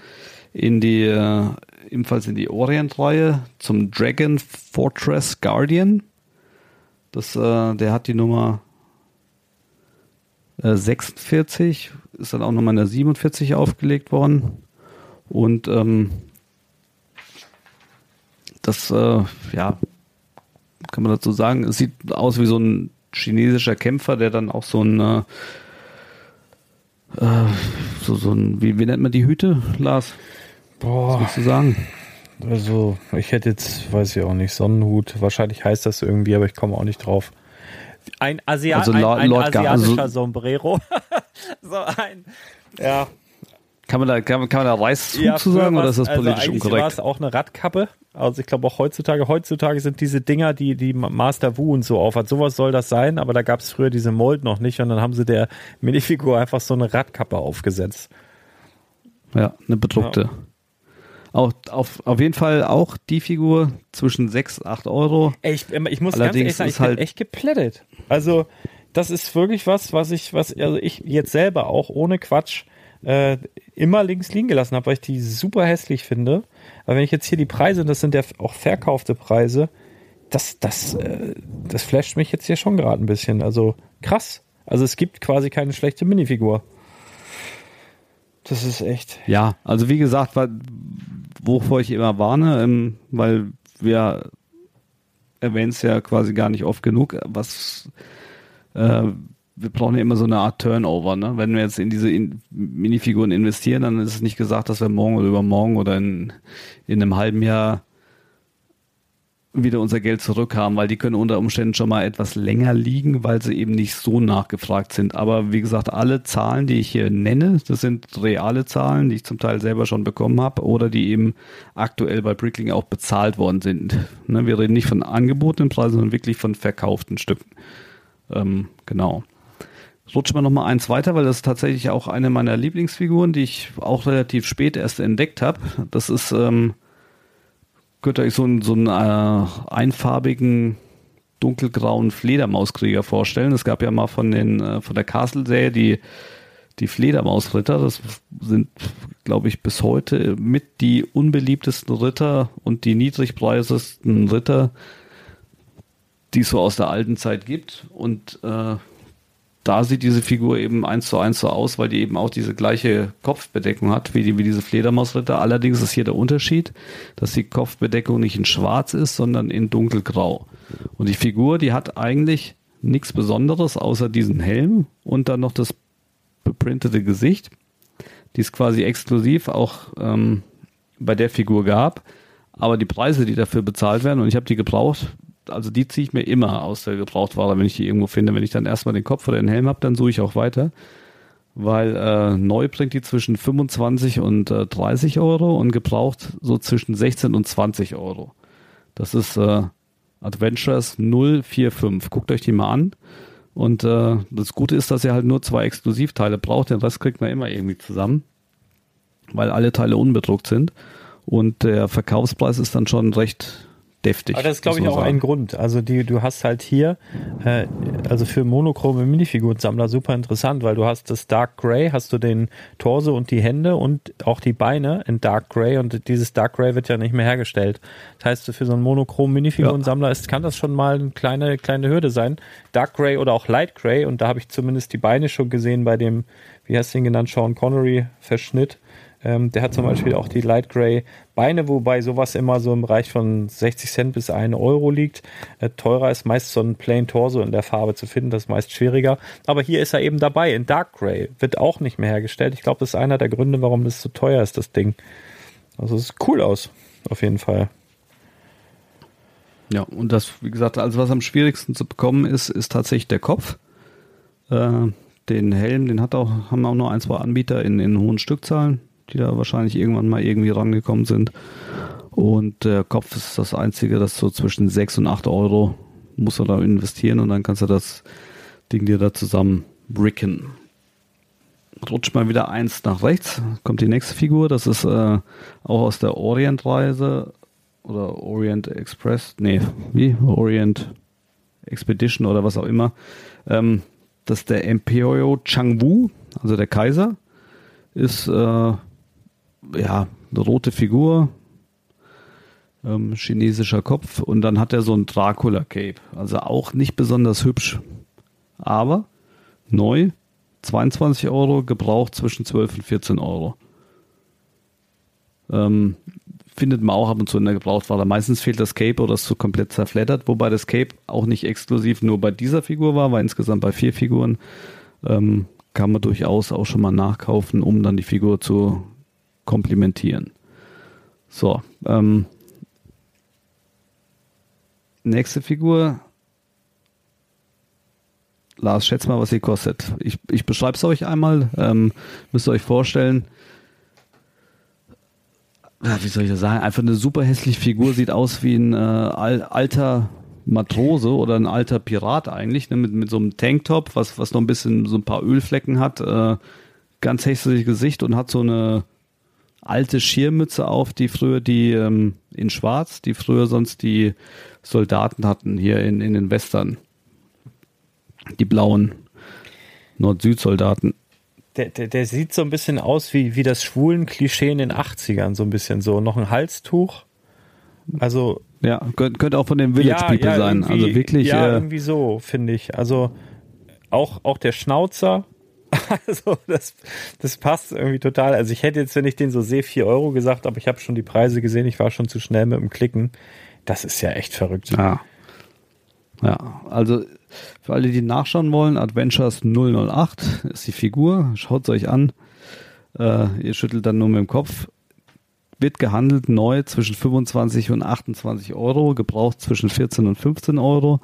in die, äh, ebenfalls in die Orient-Reihe zum Dragon Fortress Guardian. Das, äh, der hat die Nummer 46 äh, ist dann auch nochmal in der 47 aufgelegt worden. Und ähm, das, äh, ja, kann man dazu sagen, es sieht aus wie so ein chinesischer Kämpfer, der dann auch so ein, äh, äh so, so ein, wie, wie nennt man die Hüte, Lars? Boah. Was willst du sagen? Also, ich hätte jetzt, weiß ich auch nicht, Sonnenhut. Wahrscheinlich heißt das irgendwie, aber ich komme auch nicht drauf. Ein, Asia also ein, ein Lord asiatischer also Sombrero. *laughs* so ein, ja. Kann man da, kann, kann man da Reis ja, zu sagen oder ist das also politisch also unkorrekt? war es auch eine Radkappe. Also ich glaube auch heutzutage, heutzutage sind diese Dinger, die die Master Wu und so aufhat. Sowas soll das sein, aber da gab es früher diese Mold noch nicht und dann haben sie der Minifigur einfach so eine Radkappe aufgesetzt. Ja, eine bedruckte. Ja. Auch, auf, auf jeden Fall auch die Figur zwischen 6 und 8 Euro. Ey, ich, ich muss Allerdings ganz ehrlich sagen, ich halt echt geplättet. Also, das ist wirklich was, was ich, was also ich jetzt selber auch ohne Quatsch äh, immer links liegen gelassen habe, weil ich die super hässlich finde. Aber wenn ich jetzt hier die Preise, und das sind ja auch verkaufte Preise, das, das, äh, das flasht mich jetzt hier schon gerade ein bisschen. Also krass. Also es gibt quasi keine schlechte Minifigur. Das ist echt. Ja, also wie gesagt, wovor ich immer warne, ähm, weil wir erwähnen es ja quasi gar nicht oft genug, was äh, wir brauchen ja immer so eine Art Turnover. Ne? Wenn wir jetzt in diese in Minifiguren investieren, dann ist es nicht gesagt, dass wir morgen oder übermorgen oder in, in einem halben Jahr wieder unser Geld zurückhaben, weil die können unter Umständen schon mal etwas länger liegen, weil sie eben nicht so nachgefragt sind. Aber wie gesagt, alle Zahlen, die ich hier nenne, das sind reale Zahlen, die ich zum Teil selber schon bekommen habe oder die eben aktuell bei Brickling auch bezahlt worden sind. Ne, wir reden nicht von angebotenen Preisen, sondern wirklich von verkauften Stücken. Ähm, genau. Rutschen wir nochmal eins weiter, weil das ist tatsächlich auch eine meiner Lieblingsfiguren, die ich auch relativ spät erst entdeckt habe. Das ist ähm, könnt ihr euch so einen, so einen äh, einfarbigen dunkelgrauen Fledermauskrieger vorstellen. Es gab ja mal von den äh, von der Castle-Serie die die Fledermausritter. Das sind, glaube ich, bis heute mit die unbeliebtesten Ritter und die niedrigpreisesten Ritter, die es so aus der alten Zeit gibt. Und äh, da sieht diese Figur eben eins zu eins so aus, weil die eben auch diese gleiche Kopfbedeckung hat wie, die, wie diese Fledermausritter. Allerdings ist hier der Unterschied, dass die Kopfbedeckung nicht in schwarz ist, sondern in dunkelgrau. Und die Figur, die hat eigentlich nichts Besonderes außer diesen Helm und dann noch das beprintete Gesicht, die es quasi exklusiv auch ähm, bei der Figur gab. Aber die Preise, die dafür bezahlt werden, und ich habe die gebraucht, also die ziehe ich mir immer aus der Gebrauchtware, wenn ich die irgendwo finde. Wenn ich dann erstmal den Kopf oder den Helm habe, dann suche ich auch weiter. Weil äh, neu bringt die zwischen 25 und äh, 30 Euro und gebraucht so zwischen 16 und 20 Euro. Das ist äh, Adventures 045. Guckt euch die mal an. Und äh, das Gute ist, dass ihr halt nur zwei Exklusivteile braucht. Den Rest kriegt man immer irgendwie zusammen, weil alle Teile unbedruckt sind. Und der Verkaufspreis ist dann schon recht deftig. Aber das ist, glaube ich, auch sagen. ein Grund. Also die, du hast halt hier, äh, also für monochrome Minifigurensammler super interessant, weil du hast das Dark Gray, hast du den Torso und die Hände und auch die Beine in Dark Gray und dieses Dark Gray wird ja nicht mehr hergestellt. Das heißt, für so einen monochromen Minifigurensammler ja. ist, kann das schon mal eine kleine, kleine Hürde sein. Dark Gray oder auch Light Gray und da habe ich zumindest die Beine schon gesehen bei dem, wie hast du ihn genannt, Sean Connery Verschnitt ähm, der hat zum Beispiel auch die Light Gray Beine, wobei sowas immer so im Bereich von 60 Cent bis 1 Euro liegt. Äh, teurer ist meist so ein Plain Torso in der Farbe zu finden, das ist meist schwieriger. Aber hier ist er eben dabei in Dark Gray. Wird auch nicht mehr hergestellt. Ich glaube, das ist einer der Gründe, warum das so teuer ist, das Ding. Also es sieht cool aus, auf jeden Fall. Ja, und das, wie gesagt, also was am schwierigsten zu bekommen ist, ist tatsächlich der Kopf. Äh, den Helm, den hat auch, haben auch nur ein, zwei Anbieter in, in hohen Stückzahlen die da wahrscheinlich irgendwann mal irgendwie rangekommen sind. Und der Kopf ist das Einzige, das so zwischen 6 und 8 Euro musst du da investieren und dann kannst du das Ding dir da zusammen bricken. Rutscht mal wieder eins nach rechts, kommt die nächste Figur, das ist äh, auch aus der Orient-Reise oder Orient Express, nee, wie? Orient Expedition oder was auch immer. Ähm, das ist der Emperor Changwu, also der Kaiser, ist äh, ja, eine rote Figur, ähm, chinesischer Kopf und dann hat er so ein Dracula-Cape. Also auch nicht besonders hübsch, aber neu, 22 Euro, gebraucht zwischen 12 und 14 Euro. Ähm, findet man auch ab und zu in der Gebrauchtware. Meistens fehlt das Cape oder ist so komplett zerfleddert, wobei das Cape auch nicht exklusiv nur bei dieser Figur war, war insgesamt bei vier Figuren. Ähm, kann man durchaus auch schon mal nachkaufen, um dann die Figur zu komplimentieren. So, ähm, nächste Figur. Lars, schätz mal, was sie kostet. Ich, ich beschreibe es euch einmal. Ähm, müsst ihr euch vorstellen. wie soll ich das sagen? Einfach eine super hässliche Figur. Sieht aus wie ein äh, alter Matrose oder ein alter Pirat eigentlich, ne, mit, mit so einem Tanktop, was, was noch ein bisschen so ein paar Ölflecken hat. Äh, ganz hässliches Gesicht und hat so eine alte Schirmmütze auf, die früher die ähm, in Schwarz, die früher sonst die Soldaten hatten hier in, in den Western. Die blauen Nord-Süd-Soldaten. Der, der, der sieht so ein bisschen aus wie, wie das schwulen Klischee in den 80ern, so ein bisschen so. Noch ein Halstuch. Also. Ja, könnte, könnte auch von den Village ja, People ja, sein. Also wirklich. Ja, äh, irgendwie so, finde ich. Also auch, auch der Schnauzer. *laughs* Also das, das passt irgendwie total. Also ich hätte jetzt, wenn ich den so sehe, 4 Euro gesagt, aber ich habe schon die Preise gesehen, ich war schon zu schnell mit dem Klicken. Das ist ja echt verrückt. Ja. Ja, also für alle, die nachschauen wollen, Adventures 008 ist die Figur. Schaut es euch an. Äh, ihr schüttelt dann nur mit dem Kopf. Wird gehandelt neu zwischen 25 und 28 Euro, gebraucht zwischen 14 und 15 Euro.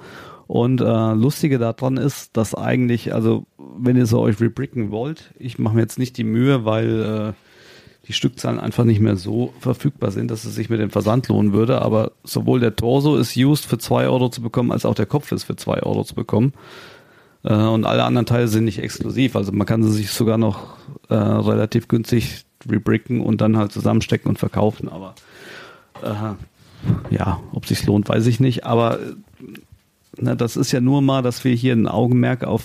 Und äh, lustige daran ist, dass eigentlich, also wenn ihr so euch rebricken wollt, ich mache mir jetzt nicht die Mühe, weil äh, die Stückzahlen einfach nicht mehr so verfügbar sind, dass es sich mit dem Versand lohnen würde. Aber sowohl der Torso ist used für zwei Euro zu bekommen, als auch der Kopf ist für zwei Euro zu bekommen. Äh, und alle anderen Teile sind nicht exklusiv. Also man kann sie sich sogar noch äh, relativ günstig rebricken und dann halt zusammenstecken und verkaufen. Aber äh, ja, ob sich lohnt, weiß ich nicht. Aber na, das ist ja nur mal, dass wir hier ein Augenmerk auf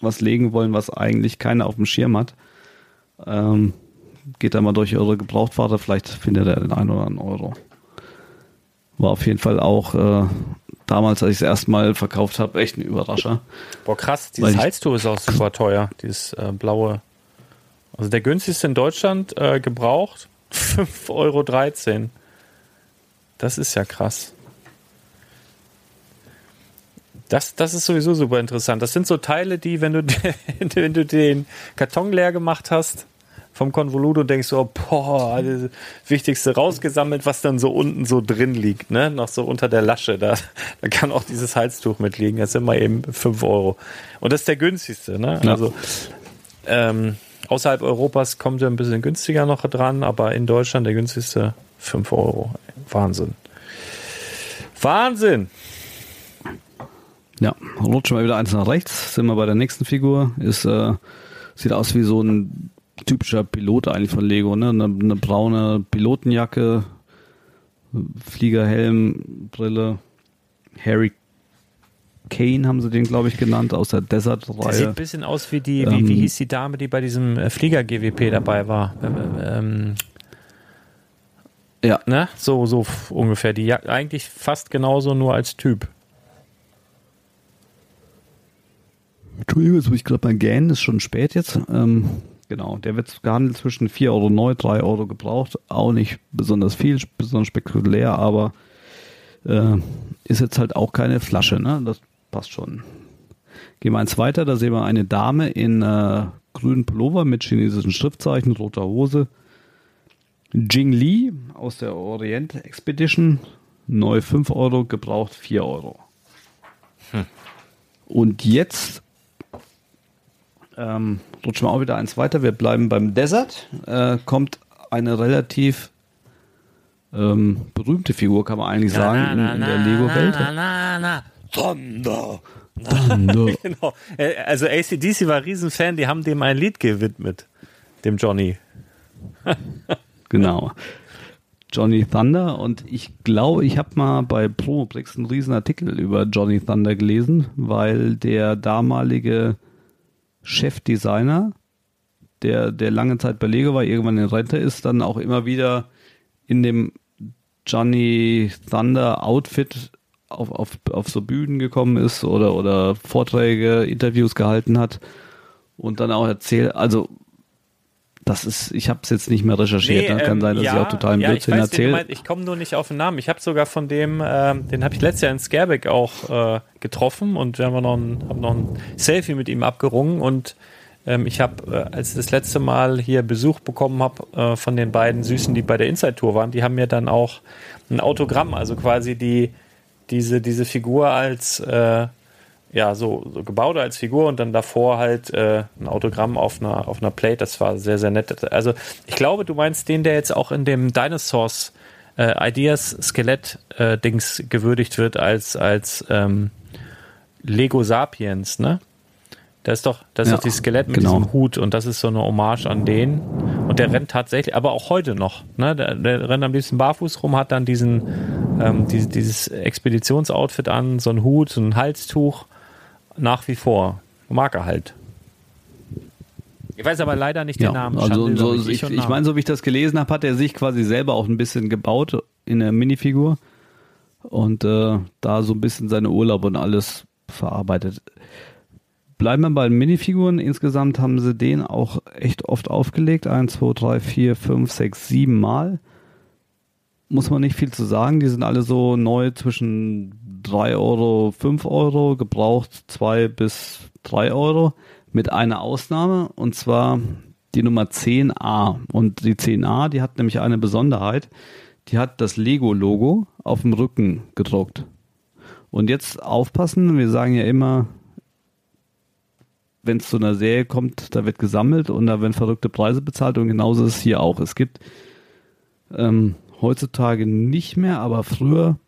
was legen wollen, was eigentlich keiner auf dem Schirm hat. Ähm, geht da mal durch eure Gebrauchtware, vielleicht findet ihr den einen oder anderen Euro. War auf jeden Fall auch äh, damals, als ich es erstmal verkauft habe, echt ein Überrascher. Boah, krass, dieses Halstuch ist auch super teuer, dieses äh, blaue. Also der günstigste in Deutschland äh, gebraucht *laughs* 5,13 Euro. Das ist ja krass. Das, das ist sowieso super interessant. Das sind so Teile, die, wenn du, *laughs* wenn du den Karton leer gemacht hast, vom Convoluto denkst du, oh, boah, das Wichtigste rausgesammelt, was dann so unten so drin liegt, ne? Noch so unter der Lasche. Da, da kann auch dieses Halstuch mitliegen. Das sind mal eben 5 Euro. Und das ist der günstigste, ne? Ja. Also ähm, außerhalb Europas kommt er ein bisschen günstiger noch dran, aber in Deutschland der günstigste 5 Euro. Wahnsinn. Wahnsinn! Ja, rutschen wir wieder eins nach rechts, sind wir bei der nächsten Figur. Ist, äh, sieht aus wie so ein typischer Pilot eigentlich von Lego, ne? Eine, eine braune Pilotenjacke, Fliegerhelm, Brille, Harry Kane haben sie den, glaube ich, genannt, aus der Desert-Reihe. Der sieht ein bisschen aus wie die, wie, wie ähm, hieß die Dame, die bei diesem äh, Flieger-GWP dabei war? Ähm, ja. Ne? So, so ungefähr. Die eigentlich fast genauso, nur als Typ. Entschuldigung, jetzt muss ich gerade mal gähnen, ist schon spät jetzt. Ähm, Genau, der wird gehandelt zwischen 4 Euro neu, 3 Euro gebraucht. Auch nicht besonders viel, besonders spektakulär, aber äh, ist jetzt halt auch keine Flasche, ne? Das passt schon. Gehen wir eins weiter, da sehen wir eine Dame in äh, grünen Pullover mit chinesischen Schriftzeichen, roter Hose. Jing Li aus der Orient Expedition, neu 5 Euro, gebraucht 4 Euro. Hm. Und jetzt ähm, rutschen wir auch wieder eins weiter. Wir bleiben beim Desert. Äh, kommt eine relativ ähm, berühmte Figur, kann man eigentlich sagen, na, na, in, in, der Lego-Welt. Thunder. Thunder. *laughs* genau. Äh, also ACDC war Riesenfan, die haben dem ein Lied gewidmet, dem Johnny. *laughs* genau. Johnny Thunder und ich glaube, ich habe mal bei Promobrix einen riesen Artikel über Johnny Thunder gelesen, weil der damalige Chefdesigner, der, der lange Zeit bei Lego war, irgendwann in Rente ist, dann auch immer wieder in dem Johnny Thunder Outfit auf, auf, auf so Bühnen gekommen ist oder, oder Vorträge, Interviews gehalten hat und dann auch erzählt, also das ist, ich habe es jetzt nicht mehr recherchiert, nee, ne? kann ähm, sein, dass ja, ich auch total im ja, Blödsinn erzähle. Ich komme nur nicht auf den Namen. Ich habe sogar von dem, ähm, den habe ich letztes Jahr in Scareback auch äh, getroffen und wir haben noch ein, haben noch ein Selfie mit ihm abgerungen und ähm, ich habe, äh, als ich das letzte Mal hier Besuch bekommen habe äh, von den beiden Süßen, die bei der Inside Tour waren, die haben mir dann auch ein Autogramm, also quasi die diese diese Figur als äh, ja, so, so gebaut als Figur und dann davor halt äh, ein Autogramm auf einer, auf einer Plate. Das war sehr, sehr nett. Also ich glaube, du meinst den, der jetzt auch in dem Dinosaurs äh, Ideas Skelett äh, Dings gewürdigt wird als, als ähm, Lego Sapiens, ne? Das ist doch, das ja, ist doch die Skelett mit genau. diesem Hut und das ist so eine Hommage an den. Und der rennt tatsächlich, aber auch heute noch. Ne? Der, der rennt am liebsten barfuß rum, hat dann diesen, ähm, dieses, dieses Expeditionsoutfit an, so ein Hut, so ein Halstuch nach wie vor. Mag er halt. Ich weiß aber leider nicht den ja, Namen. Also so, ich, ich, ich meine, so wie ich das gelesen habe, hat er sich quasi selber auch ein bisschen gebaut in der Minifigur und äh, da so ein bisschen seine Urlaub und alles verarbeitet. bleiben wir bei den Minifiguren. Insgesamt haben sie den auch echt oft aufgelegt. 1, 2, 3, 4, 5, 6, 7 Mal. Muss man nicht viel zu sagen. Die sind alle so neu zwischen 3 Euro, 5 Euro, gebraucht 2 bis 3 Euro. Mit einer Ausnahme und zwar die Nummer 10a. Und die 10a, die hat nämlich eine Besonderheit. Die hat das Lego-Logo auf dem Rücken gedruckt. Und jetzt aufpassen, wir sagen ja immer, wenn es zu einer Serie kommt, da wird gesammelt und da werden verrückte Preise bezahlt und genauso ist es hier auch. Es gibt ähm, heutzutage nicht mehr, aber früher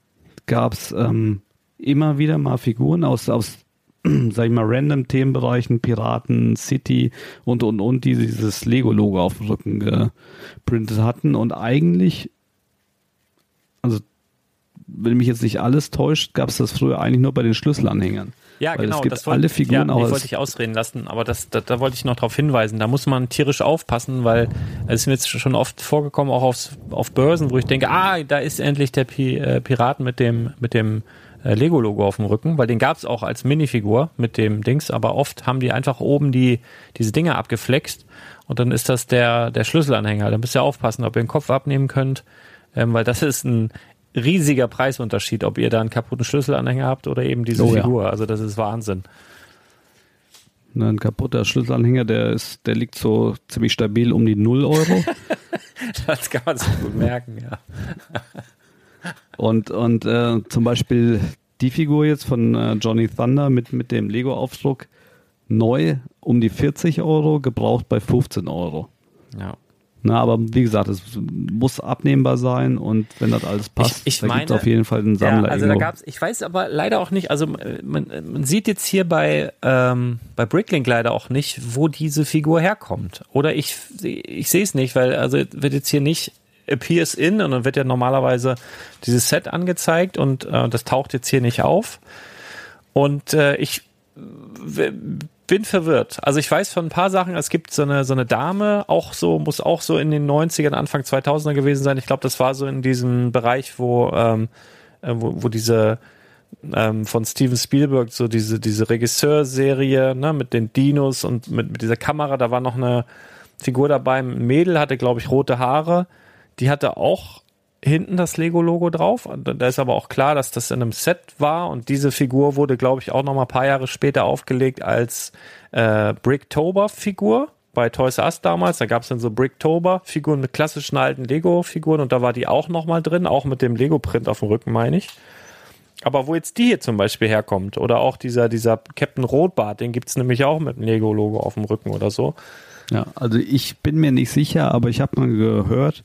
gab es ähm, immer wieder mal Figuren aus, aus *clears throat* sag ich mal, random Themenbereichen, Piraten, City und, und, und, die dieses Lego-Logo auf dem Rücken geprintet hatten und eigentlich, also wenn mich jetzt nicht alles täuscht, gab es das früher eigentlich nur bei den Schlüsselanhängern. Ja, Weil genau. Es gibt das wollte, alle Figuren ja, als- wollte ich ausreden lassen, aber das, da, da wollte ich noch darauf hinweisen. Da muss man tierisch aufpassen, weil es ist mir jetzt schon oft vorgekommen, auch aufs, auf Börsen, wo ich denke, ah, da ist endlich der Pi, äh, Pirat mit dem, mit dem äh, Lego-Logo auf dem Rücken, weil den gab es auch als Minifigur mit dem Dings, aber oft haben die einfach oben die, diese Dinger abgeflext und dann ist das der, der Schlüsselanhänger. Da müsst ihr aufpassen, ob ihr den Kopf abnehmen könnt, ähm, weil das ist ein riesiger Preisunterschied, ob ihr da einen kaputten Schlüsselanhänger habt oder eben diese Oh ja. Figur. Also das ist Wahnsinn. Ne, Ein kaputter Schlüsselanhänger, der ist, der liegt so ziemlich stabil um die 0 Euro. *laughs* Das kann man sich gut merken, ja. *laughs* Und, und äh, zum Beispiel die Figur jetzt von äh, Johnny Thunder mit, mit dem Lego-Aufdruck neu um die 40 Euro, gebraucht bei 15 Euro. ja. Na, aber wie gesagt, es muss abnehmbar sein und wenn das alles passt, Ich- ich da gibt es auf jeden Fall einen Ja, Sammler also da irgendwo. gab's, ich weiß aber leider auch nicht, also äh, man, man sieht jetzt hier bei, ähm, bei Bricklink leider auch nicht, wo diese Figur herkommt. Oder ich, ich sehe es nicht, weil also wird jetzt hier nicht appears in und dann wird ja normalerweise dieses Set angezeigt und äh, das taucht jetzt hier nicht auf. Und äh, ich bin verwirrt. Also ich weiß von ein paar Sachen, es gibt so eine, so eine Dame, auch so, muss auch so in den 90ern, Anfang 2000er gewesen sein. Ich glaube, das war so in diesem Bereich, wo, ähm, äh, wo, wo diese ähm, von Steven Spielberg, so diese, diese Regisseurserie, ne, mit den Dinos und mit, mit dieser Kamera, da war noch eine Figur dabei, ein Mädel hatte, glaube ich, rote Haare. Die hatte auch hinten das Lego-Logo drauf. Da ist aber auch klar, dass das in einem Set war und diese Figur wurde, glaube ich, auch noch mal ein paar Jahre später aufgelegt als äh, Bricktober-Figur bei Toys R Us damals. Da gab es dann so Bricktober-Figuren mit klassischen alten Lego-Figuren und da war die auch noch mal drin, auch mit dem Lego-Print auf dem Rücken, meine ich. Aber wo jetzt die hier zum Beispiel herkommt oder auch dieser, dieser Captain Rotbart, den gibt's nämlich auch mit dem Lego-Logo auf dem Rücken oder so. Ja, also ich bin mir nicht sicher, aber ich habe mal gehört,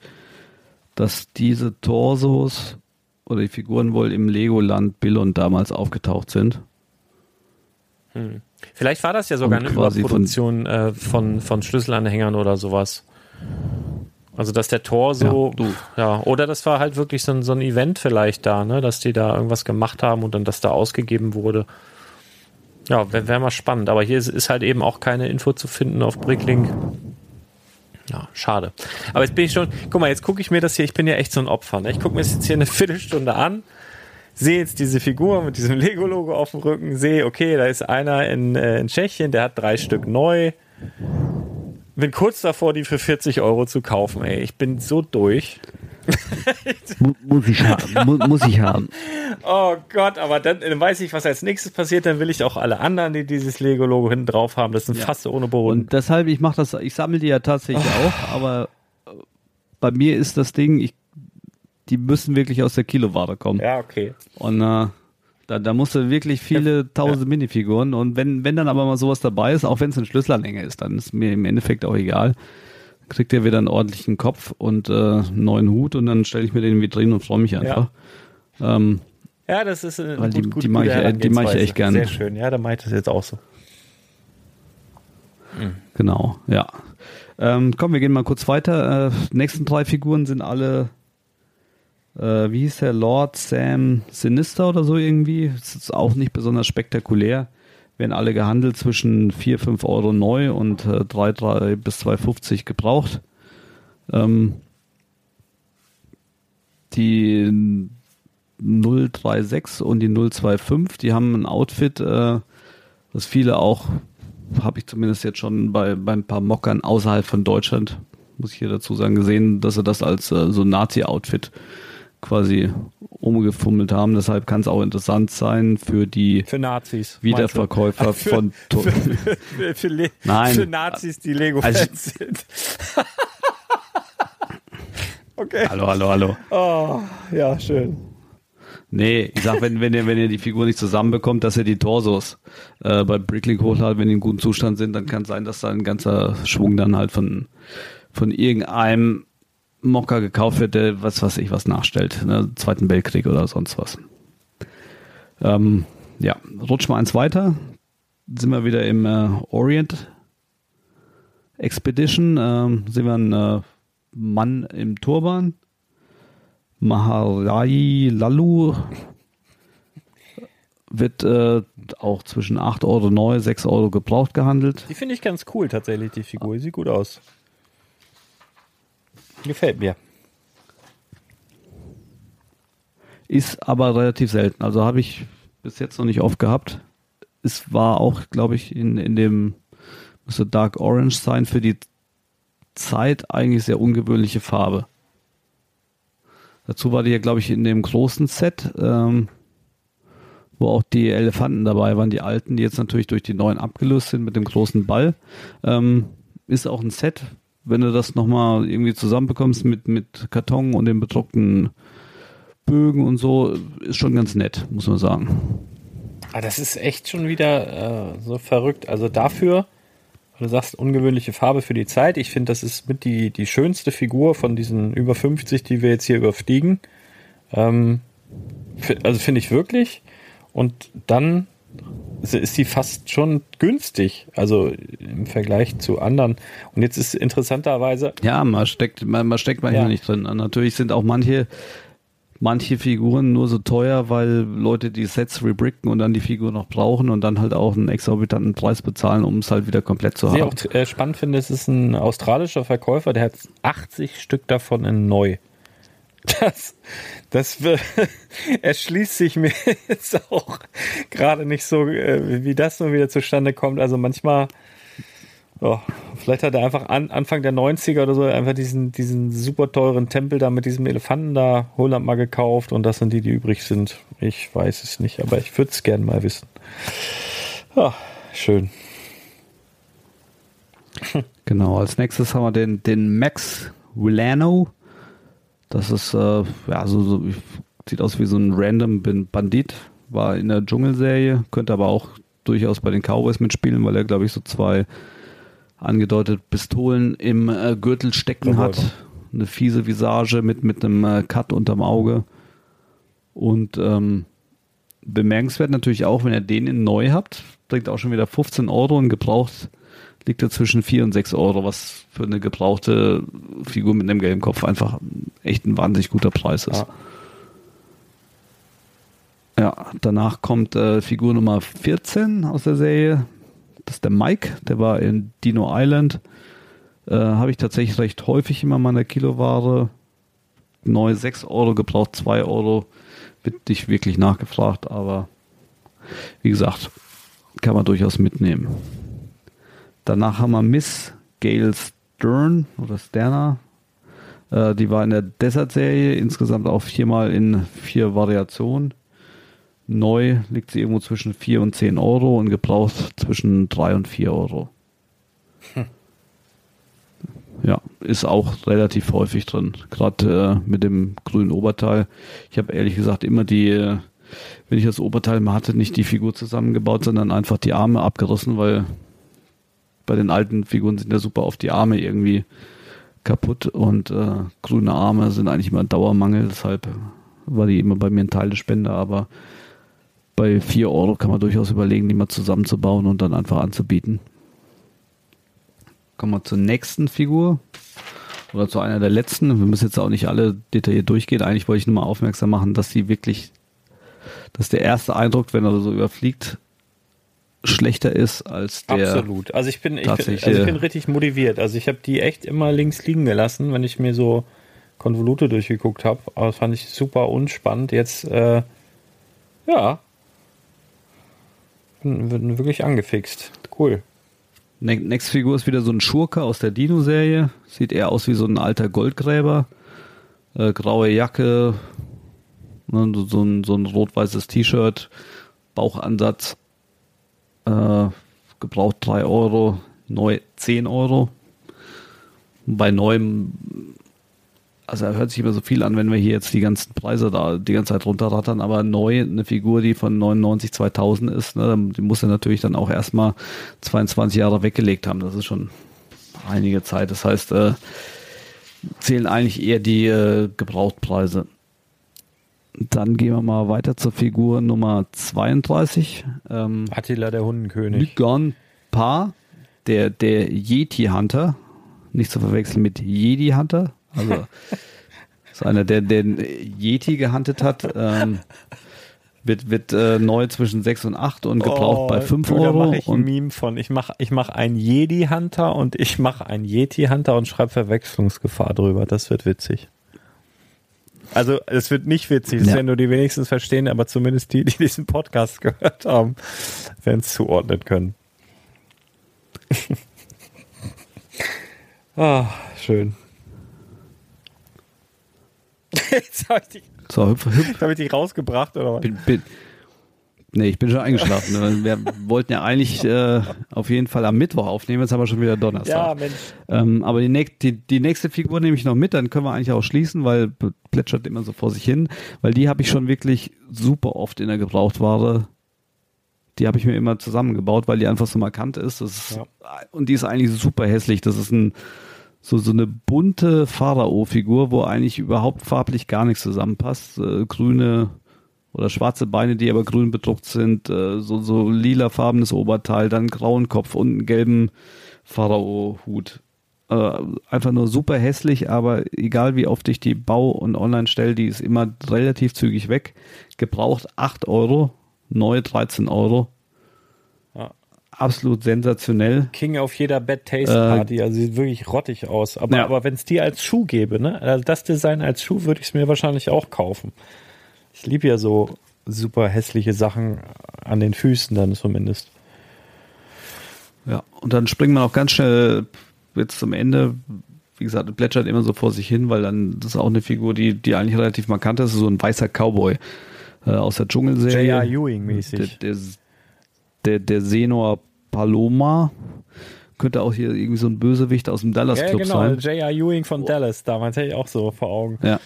dass diese Torsos oder die Figuren wohl im Legoland Billund damals aufgetaucht sind. Vielleicht war das ja sogar Und eine Überproduktion äh, von, von Schlüsselanhängern oder sowas. Also dass der Tor so, Ja, ja, oder das war halt wirklich so ein, so ein Event vielleicht da, ne, dass die da irgendwas gemacht haben und dann das da ausgegeben wurde. Ja, wäre wär mal spannend. Aber hier ist, ist halt eben auch keine Info zu finden auf Bricklink. Ja, schade. Aber jetzt bin ich schon, guck mal, jetzt gucke ich mir das hier, ich bin ja echt so ein Opfer. Ne? Ich gucke mir das jetzt hier eine *laughs* Viertelstunde an, sehe jetzt diese Figur mit diesem *laughs* Lego-Logo auf dem Rücken, sehe, okay, da ist einer in, äh, in Tschechien, der hat drei Stück neu. Bin kurz davor, die für 40 Euro zu kaufen, ey. Ich bin so durch. Mu- Muss ich haben. Mu muss ich haben. Oh Gott, aber dann, dann weiß ich, was als nächstes passiert, dann will ich auch alle anderen, die dieses Lego-Logo hinten drauf haben. Das sind Ja. Fasse ohne Boden. Und deshalb, ich mache das, ich sammle die ja tatsächlich auch, aber äh, bei mir ist das Ding, ich, die müssen wirklich aus der Kiloware kommen. ja, okay. Und äh, da, da musst du wirklich viele tausend Minifiguren und wenn, wenn dann aber mal sowas dabei ist, auch wenn es ein Schlüsselanhänger ist, dann ist mir im Endeffekt auch egal. Kriegt ihr wieder einen ordentlichen Kopf und äh, einen neuen Hut und dann stelle ich mir den in die Vitrine und freue mich einfach. Ähm, Ja, das ist eine Weil die- die mag ich- gute die mag ich echt Herangehensweise. gern. Sehr schön, ja, dann mache ich das jetzt auch so. Genau, ja. Ähm, komm, wir gehen mal kurz weiter. Äh, nächsten drei Figuren sind alle, äh, wie hieß der, Lord Sam Sinister oder so irgendwie. Das ist auch nicht besonders spektakulär. Werden alle gehandelt zwischen 4, 5 Euro neu und äh, 3, 3 bis 2,50 gebraucht. Ähm, die 036 und die 025, die haben ein Outfit, äh, was viele auch habe ich zumindest jetzt schon bei, bei ein paar Mockern außerhalb von Deutschland, muss ich hier dazu sagen, gesehen, dass sie das als äh, so Nazi-Outfit quasi umgefummelt haben. Deshalb kann es auch interessant sein für die für Nazis, Wiederverkäufer *laughs* für, von für, für, für, Le Nein. für Nazis, die Lego-Fans Also- sind. *laughs* okay. Hallo, hallo, hallo. Oh, ja, schön. Nee, ich sag, wenn, wenn ihr, wenn ihr die Figur nicht zusammenbekommt, dass ihr die Torsos äh, bei Bricklink hochladet, wenn die in gutem Zustand sind, dann kann es sein, dass da ein ganzer Schwung dann halt von, von irgendeinem Mocker gekauft wird, der was weiß ich was nachstellt, ne, Zweiten Weltkrieg oder sonst was. Ähm, ja, rutschen wir eins weiter. Sind wir wieder im äh, Orient Expedition. Ähm, sehen wir einen äh, Mann im Turban. Maharaj Lalu wird äh, auch zwischen 8 Euro neu, 6 Euro gebraucht gehandelt. Die finde ich ganz cool tatsächlich, die Figur. Sieht gut aus. Gefällt mir. Ist aber relativ selten. Also habe ich bis jetzt noch nicht oft gehabt. Es war auch, glaube ich, in, in dem müsste Dark Orange sein für die Zeit eigentlich sehr ungewöhnliche Farbe. Dazu war die ja, glaube ich, in dem großen Set, ähm, wo auch die Elefanten dabei waren, die alten, die jetzt natürlich durch die neuen abgelöst sind mit dem großen Ball. Ähm, ist auch ein Set, wenn du das nochmal irgendwie zusammenbekommst mit, mit Karton und den bedruckten Bögen und so, ist schon ganz nett, muss man sagen. Ah, das ist echt schon wieder äh, so verrückt. Also dafür, du sagst, ungewöhnliche Farbe für die Zeit. Ich finde, das ist mit die, die schönste Figur von diesen über 50, die wir jetzt hier überfliegen. Ähm, also finde ich wirklich. Und dann ist die fast schon günstig, also im Vergleich zu anderen. Und jetzt ist interessanterweise, Ja, man steckt, man, man steckt manchmal Ja. nicht drin. Natürlich sind auch manche, manche Figuren nur so teuer, weil Leute die Sets rebricken und dann die Figur noch brauchen und dann halt auch einen exorbitanten Preis bezahlen, um es halt wieder komplett zu was ich haben. auch äh, spannend finde, es ist ein australischer Verkäufer, der hat 80 Stück davon in neu. Das, das *laughs* erschließt sich mir *laughs* jetzt auch gerade nicht so, äh, wie das nur wieder zustande kommt. Also manchmal, oh, vielleicht hat er einfach an, Anfang der 90er oder so einfach diesen, diesen super teuren Tempel da mit diesem Elefanten da Holland mal gekauft und das sind die, die übrig sind. Ich weiß es nicht, aber ich würde es gern mal wissen. Ja, schön. Genau, als nächstes haben wir den, den Max Villano. Das ist, äh, ja, so, so, sieht aus wie so ein random Bandit. War in der Dschungelserie, könnte aber auch durchaus bei den Cowboys mitspielen, weil er, glaube ich, so zwei angedeutet Pistolen im äh, Gürtel stecken Revolver. hat. Eine fiese Visage mit, mit einem äh, Cut unterm Auge. Und ähm, bemerkenswert natürlich auch, wenn ihr den in neu habt, bringt auch schon wieder 15 Euro und gebraucht liegt er zwischen 4 und 6 Euro, was für eine gebrauchte Figur mit einem gelben Kopf einfach echt ein wahnsinnig guter Preis ist. Ja, danach kommt äh, Figur Nummer 14 aus der Serie. Das ist der Mike, der war in Dino Island. Äh, Habe ich tatsächlich recht häufig immer mal in der Kiloware. Neu 6 Euro, gebraucht 2 Euro. Wird nicht wirklich nachgefragt, aber wie gesagt, kann man durchaus mitnehmen. Danach haben wir Miss Gail Stern oder Sterner. Äh, die war in der Desert-Serie, insgesamt auch viermal in vier Variationen. Neu liegt sie irgendwo zwischen 4 und 10 Euro und gebraucht zwischen 3 und 4 Euro. Ja, ist auch relativ häufig drin. Gerade äh, mit dem grünen Oberteil. Ich habe ehrlich gesagt immer die, äh, wenn ich das Oberteil mal hatte, nicht die Figur zusammengebaut, sondern einfach die Arme abgerissen, weil bei den alten Figuren sind ja super oft die Arme irgendwie kaputt und äh, grüne Arme sind eigentlich immer ein Dauermangel, deshalb war die immer bei mir ein Teil der Spende, aber bei 4 Euro kann man durchaus überlegen, die mal zusammenzubauen und dann einfach anzubieten. Kommen wir zur nächsten Figur oder zu einer der letzten. Wir müssen jetzt auch nicht alle detailliert durchgehen. Eigentlich wollte ich nur mal aufmerksam machen, dass sie wirklich, dass der erste Eindruck, wenn er so überfliegt, schlechter ist als der. Absolut. Also ich bin, ich bin, also ich bin richtig motiviert. Also ich habe die echt immer links liegen gelassen, wenn ich mir so Konvolute durchgeguckt habe. Aber das fand ich super unspannend. Jetzt, äh, ja, bin, bin wirklich angefixt. Cool. Ne Nächste Figur ist wieder so ein Schurke aus der Dino-Serie. Sieht eher aus wie so ein alter Goldgräber. Äh, graue Jacke, ne, so, so ein, so ein rot-weißes T-Shirt, Bauchansatz. Äh, gebraucht 3 Euro, neu 10 Euro. Bei neuem, also hört sich immer so viel an, wenn wir hier jetzt die ganzen Preise da die ganze Zeit runterrattern, aber neu eine Figur, die von 99, 2000 ist, ne, die muss er natürlich dann auch erstmal 22 Jahre weggelegt haben. Das ist schon einige Zeit. Das heißt, äh, zählen eigentlich eher die äh, Gebrauchtpreise. Dann gehen wir mal weiter zur Figur Nummer 32. Ähm, Attila der Hundenkönig. Lygon Pa, der, der Yeti Hunter. Nicht zu verwechseln mit Jedi Hunter. Also *laughs* ist einer, der den Yeti gehuntet hat. Ähm, wird wird äh, neu zwischen 6 und 8 und gebraucht bei 5 Oh, du, Euro. Da mache ich ein und Meme von. Ich mache ich mach einen Jedi-Hunter und ich mache einen Yeti-Hunter und schreibe Verwechslungsgefahr drüber. Das wird witzig. Also es wird nicht witzig, das Ja. werden nur die wenigstens verstehen, aber zumindest die, die diesen Podcast *laughs* gehört haben, werden es zuordnen können. *laughs* Ah, schön. *laughs* Jetzt habe ich, dich- so, hab ich dich rausgebracht, oder was? bin, bin, nee, ich bin schon eingeschlafen. *laughs* Wir wollten ja eigentlich äh, auf jeden Fall am Mittwoch aufnehmen, jetzt haben wir schon wieder Donnerstag. Ja, Mensch. Ähm, aber die, näch- die, die nächste Figur nehme ich noch mit, dann können wir eigentlich auch schließen, weil plätschert immer so vor sich hin, weil die habe ich schon wirklich super oft in der Gebrauchtware. Die habe ich mir immer zusammengebaut, weil die einfach so markant ist. Ist Ja. Und die ist eigentlich super hässlich. Das ist ein so, so eine bunte Pharao-Figur, wo eigentlich überhaupt farblich gar nichts zusammenpasst. Äh, grüne oder schwarze Beine, die aber grün bedruckt sind, äh, so, so lilafarbenes Oberteil, dann grauen Kopf und einen gelben Pharao-Hut. Äh, einfach nur super hässlich, aber egal wie oft ich die Bau- und online stelle, die ist immer relativ zügig weg. Gebraucht 8 Euro, neu 13 Euro. Ja. Absolut sensationell. King auf jeder Bad Taste Party, also sieht wirklich rottig aus. Aber, Ja. aber wenn es die als Schuh gäbe, ne, also das Design als Schuh würde ich es mir wahrscheinlich auch kaufen. Ich liebe ja so super hässliche Sachen an den Füßen dann zumindest. Ja, und dann springen wir auch ganz schnell jetzt zum Ende. Wie gesagt, es plätschert immer so vor sich hin, weil dann das ist auch eine Figur, die, die eigentlich relativ markant ist, so ein weißer Cowboy äh, aus der Dschungelserie. J.R. Ewing-mäßig. Der, der, der, der Senor Paloma könnte auch hier irgendwie so ein Bösewicht aus dem Dallas Ja, Club genau, sein. J.R. Ewing von Dallas, damals hätte ich auch so vor Augen. Ja.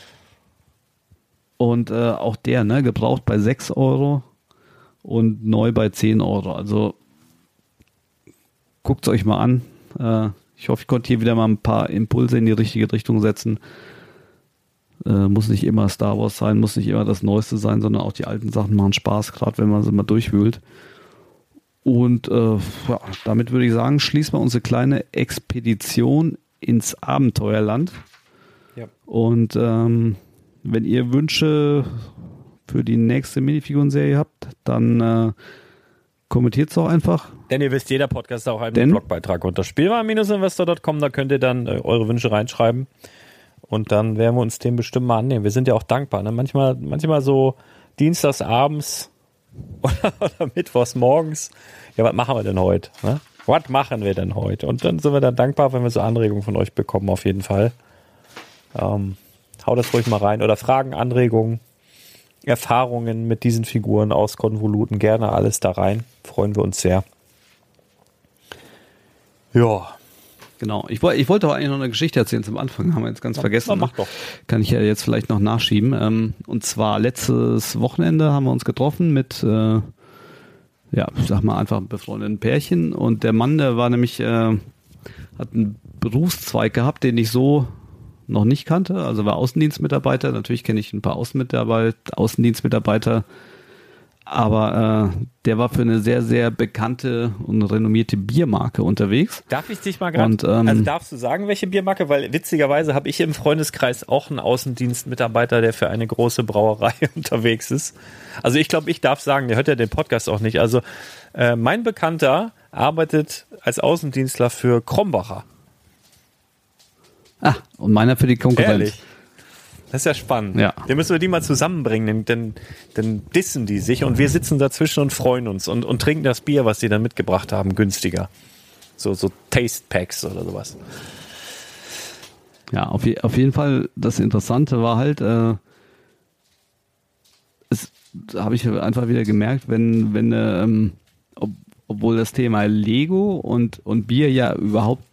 Und äh, auch der, ne, gebraucht bei 6 Euro und neu bei 10 Euro. Also guckt es euch mal an. Äh, ich hoffe, ich konnte hier wieder mal ein paar Impulse in die richtige Richtung setzen. Äh, muss nicht immer Star Wars sein, muss nicht immer das Neueste sein, sondern auch die alten Sachen machen Spaß, gerade wenn man sie mal durchwühlt. Und äh, ja, damit würde ich sagen, schließen wir unsere kleine Expedition ins Abenteuerland. Ja. Und ähm, wenn ihr Wünsche für die nächste Minifiguren-Serie habt, dann äh, kommentiert es doch einfach. Denn ihr wisst, jeder Podcast hat auch einen Denn? Blogbeitrag unter spielwaren-investor.com, da könnt ihr dann äh, eure Wünsche reinschreiben. Und dann werden wir uns dem bestimmt mal annehmen. Wir sind ja auch dankbar. Ne? Manchmal, manchmal so dienstags abends *laughs* oder, oder mittwochs morgens. Ja, was machen wir denn heute? Ne? Was machen wir denn heute? Und dann sind wir dann dankbar, wenn wir so Anregungen von euch bekommen, auf jeden Fall. Ähm, hau das ruhig mal rein. Oder Fragen, Anregungen, Erfahrungen mit diesen Figuren aus Konvoluten. Gerne alles da rein. Freuen wir uns sehr. Ja, Genau. Ich, woll- ich wollte auch eigentlich noch eine Geschichte erzählen zum Anfang, haben wir jetzt ganz vergessen. na, mach doch. Kann ich ja jetzt vielleicht noch nachschieben. Ähm, und zwar letztes Wochenende haben wir uns getroffen mit, äh, ja, ich sag mal einfach befreundeten Pärchen. Und der Mann, der war nämlich, äh, hat einen Berufszweig gehabt, den ich so noch nicht kannte. Also war Außendienstmitarbeiter. Natürlich kenne ich ein paar Außenmitarbeiter, Außendienstmitarbeiter. Aber äh, der war für eine sehr, sehr bekannte und renommierte Biermarke unterwegs. Darf ich dich mal gerade, ähm, also darfst du sagen, welche Biermarke? Weil witzigerweise habe ich im Freundeskreis auch einen Außendienstmitarbeiter, der für eine große Brauerei *laughs* unterwegs ist. Also ich glaube, ich darf sagen, der hört ja den Podcast auch nicht. Also äh, mein Bekannter arbeitet als Außendienstler für Krombacher. Ah, und meiner für die Konkurrenz. Ehrlich. Das ist ja spannend. Ja. Den müssen wir die mal zusammenbringen, denn, denn, denn dissen die sich und wir sitzen dazwischen und freuen uns und, und trinken das Bier, was die dann mitgebracht haben, günstiger. So, so Taste Packs oder sowas. Ja, auf, je, auf jeden Fall, das Interessante war halt, äh, es habe ich einfach wieder gemerkt, wenn, wenn, ähm, ob, obwohl das Thema Lego und, und Bier ja überhaupt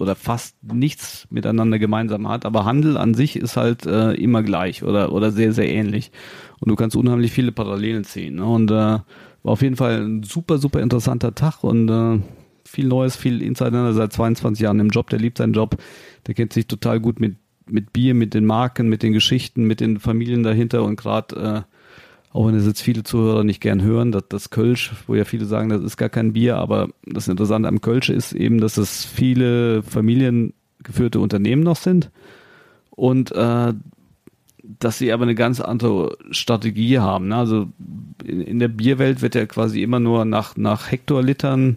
oder fast nichts miteinander gemeinsam hat, aber Handel an sich ist halt äh, immer gleich oder, oder sehr, sehr ähnlich. Und du kannst unheimlich viele Parallelen ziehen. Ne? Und äh, war auf jeden Fall ein super, super interessanter Tag und äh, viel Neues, viel Insider seit 22 Jahren im Job, der liebt seinen Job, der kennt sich total gut mit, mit Bier, mit den Marken, mit den Geschichten, mit den Familien dahinter und gerade äh, auch wenn es jetzt viele Zuhörer nicht gern hören, dass das Kölsch, wo ja viele sagen, das ist gar kein Bier, aber das Interessante am Kölsch ist eben, dass es viele familiengeführte Unternehmen noch sind und äh, dass sie aber eine ganz andere Strategie haben. Ne? Also in, in, der Bierwelt wird ja quasi immer nur nach, nach Hektolitern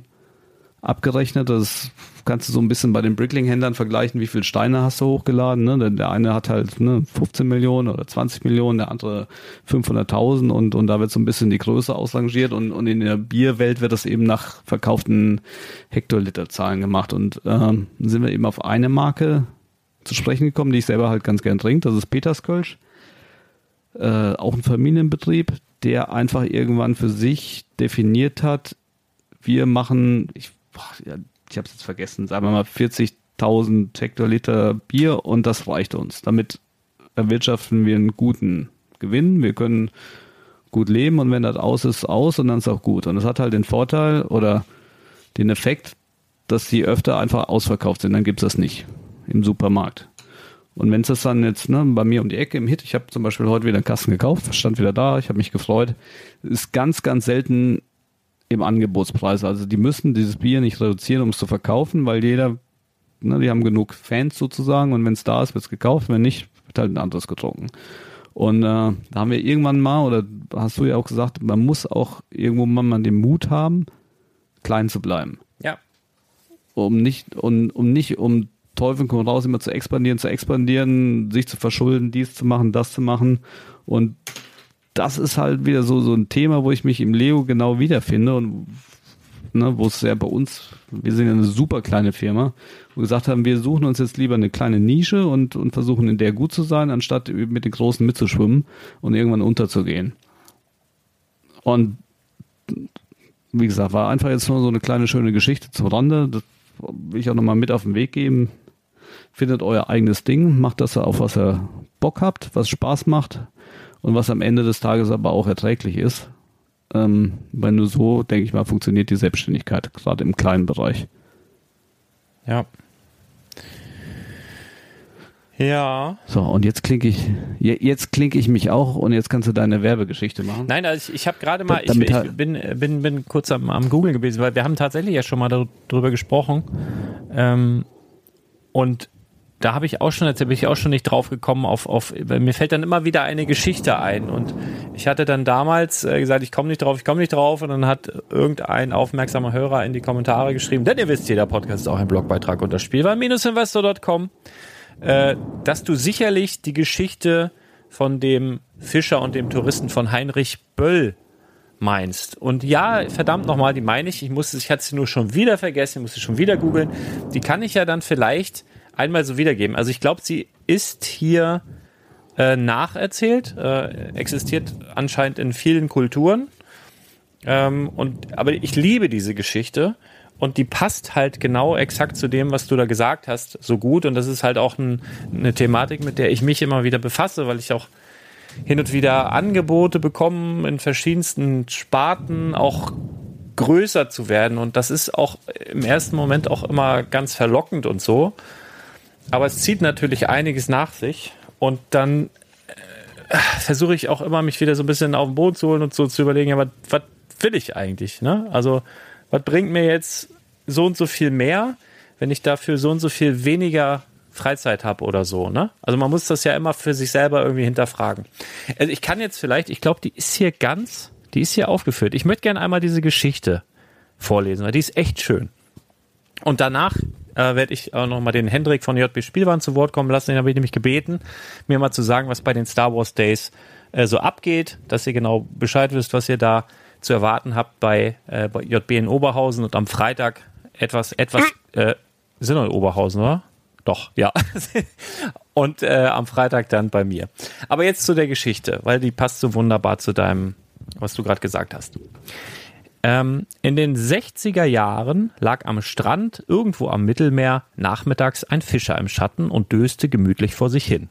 abgerechnet. Das kannst du so ein bisschen bei den Brickling-Händlern vergleichen, wie viele Steine hast du hochgeladen. Ne? Der, eine hat halt ne, 15 Millionen oder 20 Millionen, der andere 500.000 und, und da wird so ein bisschen die Größe ausrangiert und, und in der Bierwelt wird das eben nach verkauften Hektoliterzahlen gemacht. Und ähm, sind wir eben auf eine Marke zu sprechen gekommen, die ich selber halt ganz gern trinke. Das ist Peterskölsch. Äh, auch ein Familienbetrieb, der einfach irgendwann für sich definiert hat, wir machen, ich ich habe es jetzt vergessen, sagen wir mal 40.000 Hektoliter Bier und das reicht uns. Damit erwirtschaften wir einen guten Gewinn. Wir können gut leben und wenn das aus ist, aus und dann ist auch gut. Und das hat halt den Vorteil oder den Effekt, dass sie öfter einfach ausverkauft sind. Dann gibt es das nicht im Supermarkt. Und wenn es das dann jetzt ne, bei mir um die Ecke im Hit, ich habe zum Beispiel heute wieder einen Kasten gekauft, stand wieder da, ich habe mich gefreut, ist ganz, ganz selten im Angebotspreis. Also die müssen dieses Bier nicht reduzieren, um es zu verkaufen, weil jeder, ne, die haben genug Fans sozusagen und wenn es da ist, wird es gekauft, wenn nicht, wird halt ein anderes getrunken. Und äh, da haben wir irgendwann mal, oder hast du ja auch gesagt, man muss auch irgendwo mal den Mut haben, klein zu bleiben. Ja. Um nicht, um, um nicht um Teufel komm raus, immer zu expandieren, zu expandieren, sich zu verschulden, dies zu machen, das zu machen. Und das ist halt wieder so, so ein Thema, wo ich mich im Leo genau wiederfinde und ne, wo es ja bei uns, wir sind ja eine super kleine Firma, wo wir gesagt haben, wir suchen uns jetzt lieber eine kleine Nische und, und versuchen in der gut zu sein, anstatt mit den Großen mitzuschwimmen und irgendwann unterzugehen. Und wie gesagt, war einfach jetzt nur so eine kleine schöne Geschichte zum Rande. Das will ich auch nochmal mit auf den Weg geben. Findet euer eigenes Ding, macht das auf was ihr Bock habt, was Spaß macht und was am Ende des Tages aber auch erträglich ist. Ähm, weil nur so, denke ich mal, funktioniert die Selbstständigkeit, gerade im kleinen Bereich. Ja. Ja. So, und jetzt klinke ich, jetzt klinke ich mich auch und jetzt kannst du deine Werbegeschichte machen. Nein, also ich, ich habe gerade mal, ich, ich, bin, bin, bin kurz am, am Google gewesen, weil wir haben tatsächlich ja schon mal darüber gesprochen. Ähm, und da habe ich auch schon, jetzt bin ich auch schon nicht drauf gekommen, auf, auf, mir fällt dann immer wieder eine Geschichte ein. Und ich hatte dann damals äh, gesagt, ich komme nicht drauf, ich komme nicht drauf. Und dann hat irgendein aufmerksamer Hörer in die Kommentare geschrieben, denn ihr wisst, jeder Podcast ist auch ein Blogbeitrag unter Spielwaren-investor.com, äh, dass du sicherlich die Geschichte von dem Fischer und dem Touristen von Heinrich Böll meinst. Und ja, verdammt nochmal, die meine ich. Ich musste, ich hatte sie nur schon wieder vergessen, musste schon wieder googeln. Die kann ich ja dann vielleicht einmal so wiedergeben. Also ich glaube, sie ist hier äh, nacherzählt, äh, existiert anscheinend in vielen Kulturen. Ähm, und, aber ich liebe diese Geschichte und die passt halt genau exakt zu dem, was du da gesagt hast, so gut. Und das ist halt auch ein, eine Thematik, mit der ich mich immer wieder befasse, weil ich auch hin und wieder Angebote bekomme in verschiedensten Sparten, auch größer zu werden. Und das ist auch im ersten Moment auch immer ganz verlockend und so. Aber es zieht natürlich einiges nach sich und dann äh, versuche ich auch immer, mich wieder so ein bisschen auf den Boden zu holen und so zu überlegen, ja, was, was will ich eigentlich? Ne? Also, was bringt mir jetzt so und so viel mehr, wenn ich dafür so und so viel weniger Freizeit habe oder so, ne? Also man muss das ja immer für sich selber irgendwie hinterfragen. Also ich kann jetzt vielleicht, ich glaube, die ist hier ganz, die ist hier aufgeführt. Ich möchte gerne einmal diese Geschichte vorlesen, weil die ist echt schön. Und danach äh, werde ich auch noch mal den Hendrik von JB Spielwaren zu Wort kommen lassen. Den habe ich nämlich gebeten, mir mal zu sagen, was bei den Star Wars Days äh, so abgeht, dass ihr genau Bescheid wisst, was ihr da zu erwarten habt bei, äh, bei JB in Oberhausen und am Freitag etwas, etwas, äh, sind wir in Oberhausen, oder? Doch, ja. *laughs* Und äh, am Freitag dann bei mir. Aber jetzt zu der Geschichte, weil die passt so wunderbar zu deinem, was du gerade gesagt hast. Ähm, in den 60er Jahren lag am Strand irgendwo am Mittelmeer nachmittags ein Fischer im Schatten und döste gemütlich vor sich hin.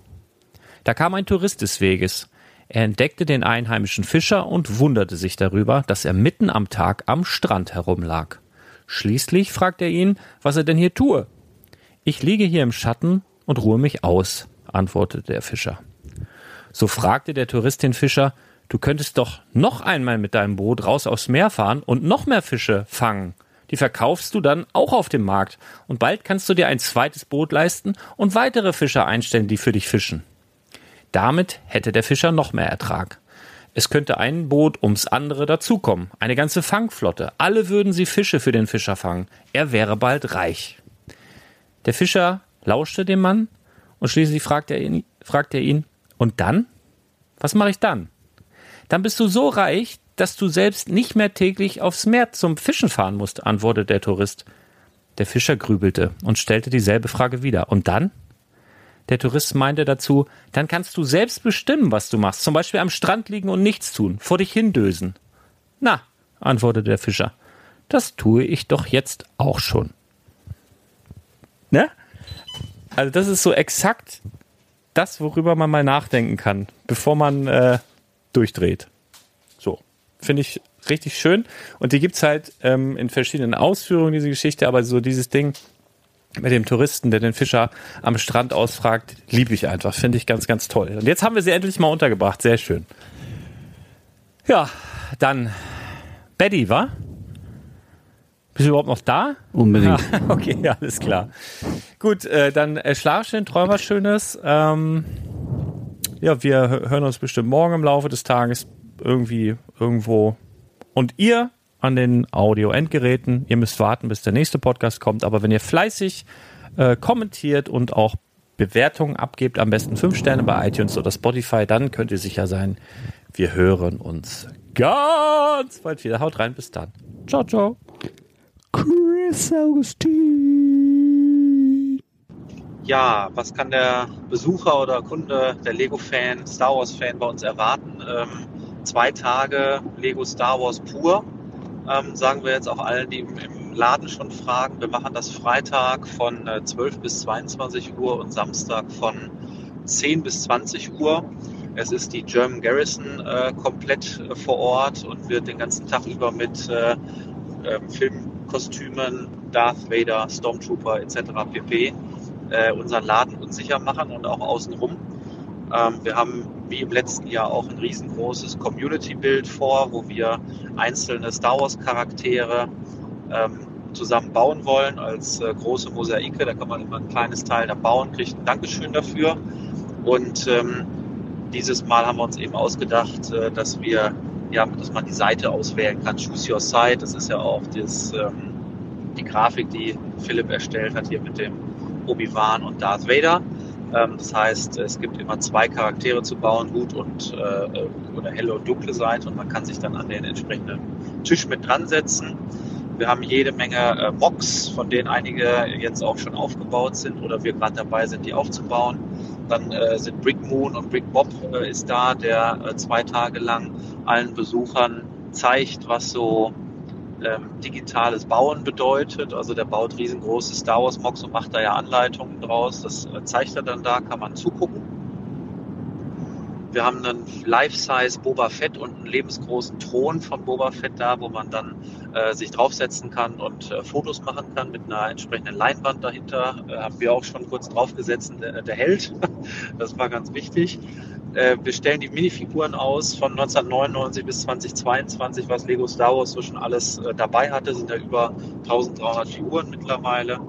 Da kam ein Tourist des Weges. Er entdeckte den einheimischen Fischer und wunderte sich darüber, dass er mitten am Tag am Strand herumlag. Schließlich fragte er ihn, was er denn hier tue. Ich liege hier im Schatten und ruhe mich aus, antwortete der Fischer. So fragte der Tourist den Fischer, du könntest doch noch einmal mit deinem Boot raus aufs Meer fahren und noch mehr Fische fangen. Die verkaufst du dann auch auf dem Markt und bald kannst du dir ein zweites Boot leisten und weitere Fischer einstellen, die für dich fischen. Damit hätte der Fischer noch mehr Ertrag. Es könnte ein Boot ums andere dazukommen, eine ganze Fangflotte. Alle würden sie Fische für den Fischer fangen. Er wäre bald reich. Der Fischer lauschte dem Mann und schließlich fragte er ihn, fragte er ihn und dann? Was mache ich dann? Dann bist du so reich, dass du selbst nicht mehr täglich aufs Meer zum Fischen fahren musst, antwortete der Tourist. Der Fischer grübelte und stellte dieselbe Frage wieder. Und dann? Der Tourist meinte dazu, dann kannst du selbst bestimmen, was du machst. Zum Beispiel am Strand liegen und nichts tun, vor dich hindösen. Na, antwortete der Fischer, das tue ich doch jetzt auch schon. Ne? Also das ist so exakt das, worüber man mal nachdenken kann, bevor man äh, durchdreht. So, finde ich richtig schön. Und die gibt's halt ähm, in verschiedenen Ausführungen, diese Geschichte, aber so dieses Ding, mit dem Touristen, der den Fischer am Strand ausfragt, liebe ich einfach. Finde ich ganz, ganz toll. Und jetzt haben wir sie endlich mal untergebracht. Sehr schön. Ja, dann Betty, wa? Bist du überhaupt noch da? Unbedingt. *laughs* okay, alles klar. Gut, äh, dann äh, schlaf schön, träum was Schönes. Ähm, ja, wir hören uns bestimmt morgen im Laufe des Tages irgendwie irgendwo. Und ihr an den Audio-Endgeräten. Ihr müsst warten, bis der nächste Podcast kommt. Aber wenn ihr fleißig äh, kommentiert und auch Bewertungen abgebt, am besten fünf Sterne bei iTunes oder Spotify, dann könnt ihr sicher sein, wir hören uns ganz bald wieder. Haut rein, bis dann. Ciao, ciao. Chris Augustin. Ja, was kann der Besucher oder Kunde, der Lego-Fan, Star Wars-Fan bei uns erwarten? Ähm, zwei Tage Lego Star Wars pur ähm, sagen wir jetzt auch allen, die im, im, Laden schon fragen. Wir machen das Freitag von äh, 12 bis 22 Uhr und Samstag von 10 bis 20 Uhr. Es ist die German Garrison äh, komplett äh, vor Ort und wird den ganzen Tag über mit äh, ähm, Filmkostümen, Darth Vader, Stormtrooper etc. pp. Äh, unseren Laden unsicher machen und auch außenrum. Ähm, wir haben wie im letzten Jahr auch ein riesengroßes Community-Bild vor, wo wir einzelne Star Wars-Charaktere ähm, zusammen bauen wollen als äh, große Mosaike. Da kann man immer ein kleines Teil da bauen, kriegt ein Dankeschön dafür. Und ähm, dieses Mal haben wir uns eben ausgedacht, äh, dass wir, ja, dass man die Seite auswählen kann. Choose Your Site. Das ist ja auch das, ähm, die Grafik, die Philipp erstellt hat hier mit dem Obi-Wan und Darth Vader. Ähm, das heißt, es gibt immer zwei Charaktere zu bauen, gut und äh, oder helle und dunkle Seite und man kann sich dann an den entsprechenden Tisch mit dran setzen. Wir haben jede Menge äh, Mocks, von denen einige jetzt auch schon aufgebaut sind oder wir gerade dabei sind, die aufzubauen. Dann äh, sind Brick Moon und Brick Bob äh, ist da, der äh, zwei Tage lang allen Besuchern zeigt, was so ähm, digitales Bauen bedeutet. Also der baut riesengroße Star Wars Mocks und macht da ja Anleitungen draus. Das äh, zeigt er dann da, kann man zugucken. Wir haben einen Life-Size Boba Fett und einen lebensgroßen Thron von Boba Fett da, wo man dann äh, sich draufsetzen kann und äh, Fotos machen kann mit einer entsprechenden Leinwand dahinter. Äh, haben wir auch schon kurz draufgesetzt, der, der Held. *laughs* das war ganz wichtig. Äh, wir stellen die Minifiguren aus von 1999 bis 2022, was Lego Star Wars so schon alles äh, dabei hatte. Sind ja über 1300 Figuren mittlerweile.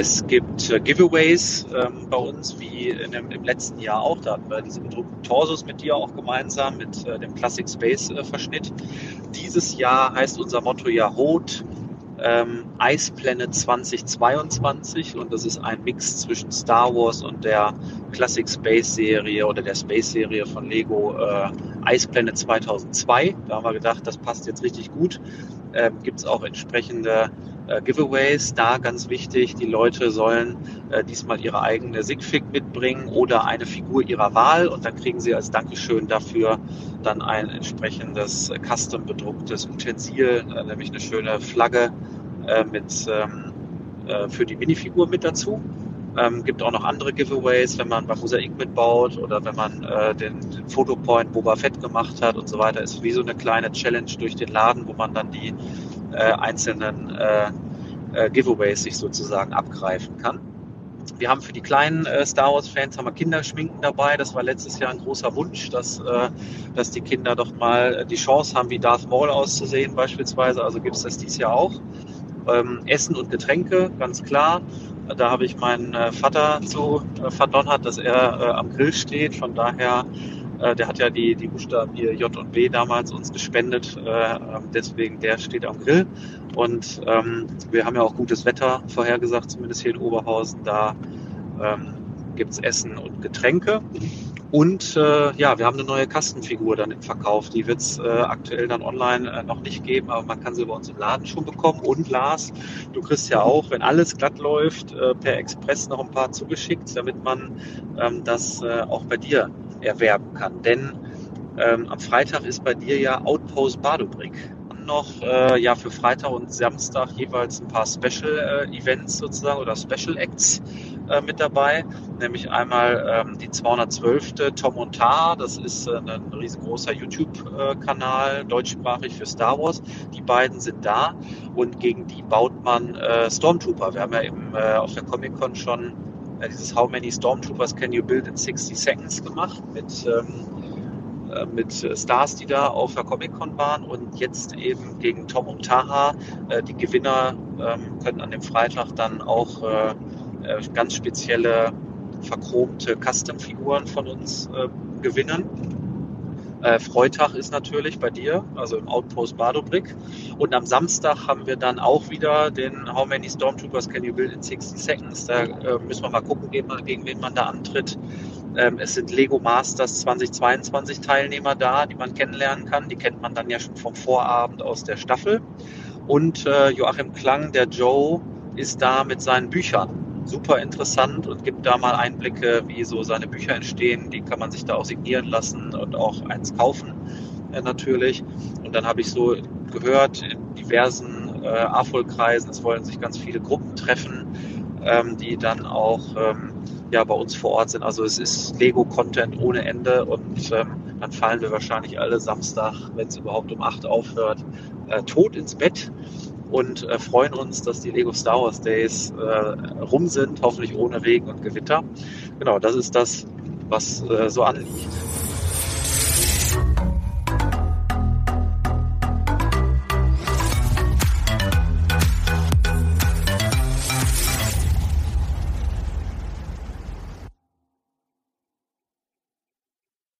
Es gibt äh, Giveaways ähm, bei uns, wie in dem, im letzten Jahr auch. Da hatten wir diese bedruckten Torsos mit dir auch gemeinsam, mit äh, dem Classic Space äh, Verschnitt. Dieses Jahr heißt unser Motto ja Rot, ähm, Ice Planet 2022 und das ist ein Mix zwischen Star Wars und der Classic Space Serie oder der Space Serie von Lego äh, Ice Planet 2002. Da haben wir gedacht, das passt jetzt richtig gut. Ähm, Gibt es auch entsprechende äh, Giveaways. Da ganz wichtig, die Leute sollen äh, diesmal ihre eigene Sigfig mitbringen oder eine Figur ihrer Wahl und dann kriegen sie als Dankeschön dafür dann ein entsprechendes äh, custom bedrucktes Utensil, äh, nämlich eine schöne Flagge äh, mit ähm, äh, für die Minifigur mit dazu. Ähm, gibt auch noch andere Giveaways, wenn man bei Mosaik mitbaut oder wenn man äh, den, den Fotopoint Boba Fett gemacht hat und so weiter. Ist wie so eine kleine Challenge durch den Laden, wo man dann die äh, einzelnen äh, äh, Giveaways sich sozusagen abgreifen kann. Wir haben für die kleinen äh, Star Wars-Fans haben wir Kinderschminken dabei. Das war letztes Jahr ein großer Wunsch, dass, äh, dass die Kinder doch mal die Chance haben, wie Darth Maul auszusehen beispielsweise. Also gibt es das dieses Jahr auch. Ähm, Essen und Getränke, ganz klar. Da habe ich meinen äh, Vater zu äh, verdonnert, dass er äh, am Grill steht. Von daher, äh, der hat ja die, die Buchstaben hier J und B damals uns gespendet. Äh, ähm, deswegen, der steht am Grill. Und ähm, wir haben ja auch gutes Wetter vorhergesagt, zumindest hier in Oberhausen. Da ähm, gibt es Essen und Getränke. Und äh, ja, wir haben eine neue Kastenfigur dann im Verkauf. Die wird es äh, aktuell dann online äh, noch nicht geben, aber man kann sie bei uns im Laden schon bekommen. Und Lars, du kriegst ja auch, wenn alles glatt läuft, äh, per Express noch ein paar zugeschickt, damit man ähm, das äh, auch bei dir erwerben kann. Denn ähm, am Freitag ist bei dir ja Outpost Badobrick noch äh, ja für Freitag und Samstag jeweils ein paar Special äh, Events sozusagen oder Special Acts äh, mit dabei, nämlich einmal ähm, die 212. Tom und Tar, das ist äh, ein riesengroßer YouTube-Kanal, deutschsprachig für Star Wars. Die beiden sind da und gegen die baut man äh, Stormtrooper. Wir haben ja eben äh, auf der Comic-Con schon äh, dieses How many Stormtroopers can you build in 60 seconds gemacht mit ähm, äh, mit Stars, die da auf der Comic-Con waren und jetzt eben gegen Tom und Taha. Äh, die Gewinner ähm, können an dem Freitag dann auch äh, ganz spezielle verchromte Custom-Figuren von uns gewinnen. Äh, Freitag ist natürlich bei dir, also im Outpost Badobrick. Und am Samstag haben wir dann auch wieder den How Many Stormtroopers Can You Build in 60 Seconds. Da äh, müssen wir mal gucken, gegen, gegen wen man da antritt. Ähm, es sind Lego Masters 2022 Teilnehmer da, die man kennenlernen kann. Die kennt man dann ja schon vom Vorabend aus der Staffel. Und äh, Joachim Klang, der Joe, ist da mit seinen Büchern super interessant und gibt da mal Einblicke, wie so seine Bücher entstehen. Die kann man sich da auch signieren lassen und auch eins kaufen äh, natürlich. Und dann habe ich so gehört in diversen äh, AFOL-Kreisen, es wollen sich ganz viele Gruppen treffen, ähm, die dann auch ähm, ja, bei uns vor Ort sind. Also es ist Lego-Content ohne Ende und ähm, dann fallen wir wahrscheinlich alle Samstag, wenn es überhaupt um acht aufhört, äh, tot ins Bett und äh, freuen uns, dass die Lego Star Wars Days äh, rum sind, hoffentlich ohne Regen und Gewitter. Genau, das ist das, was äh, so anliegt.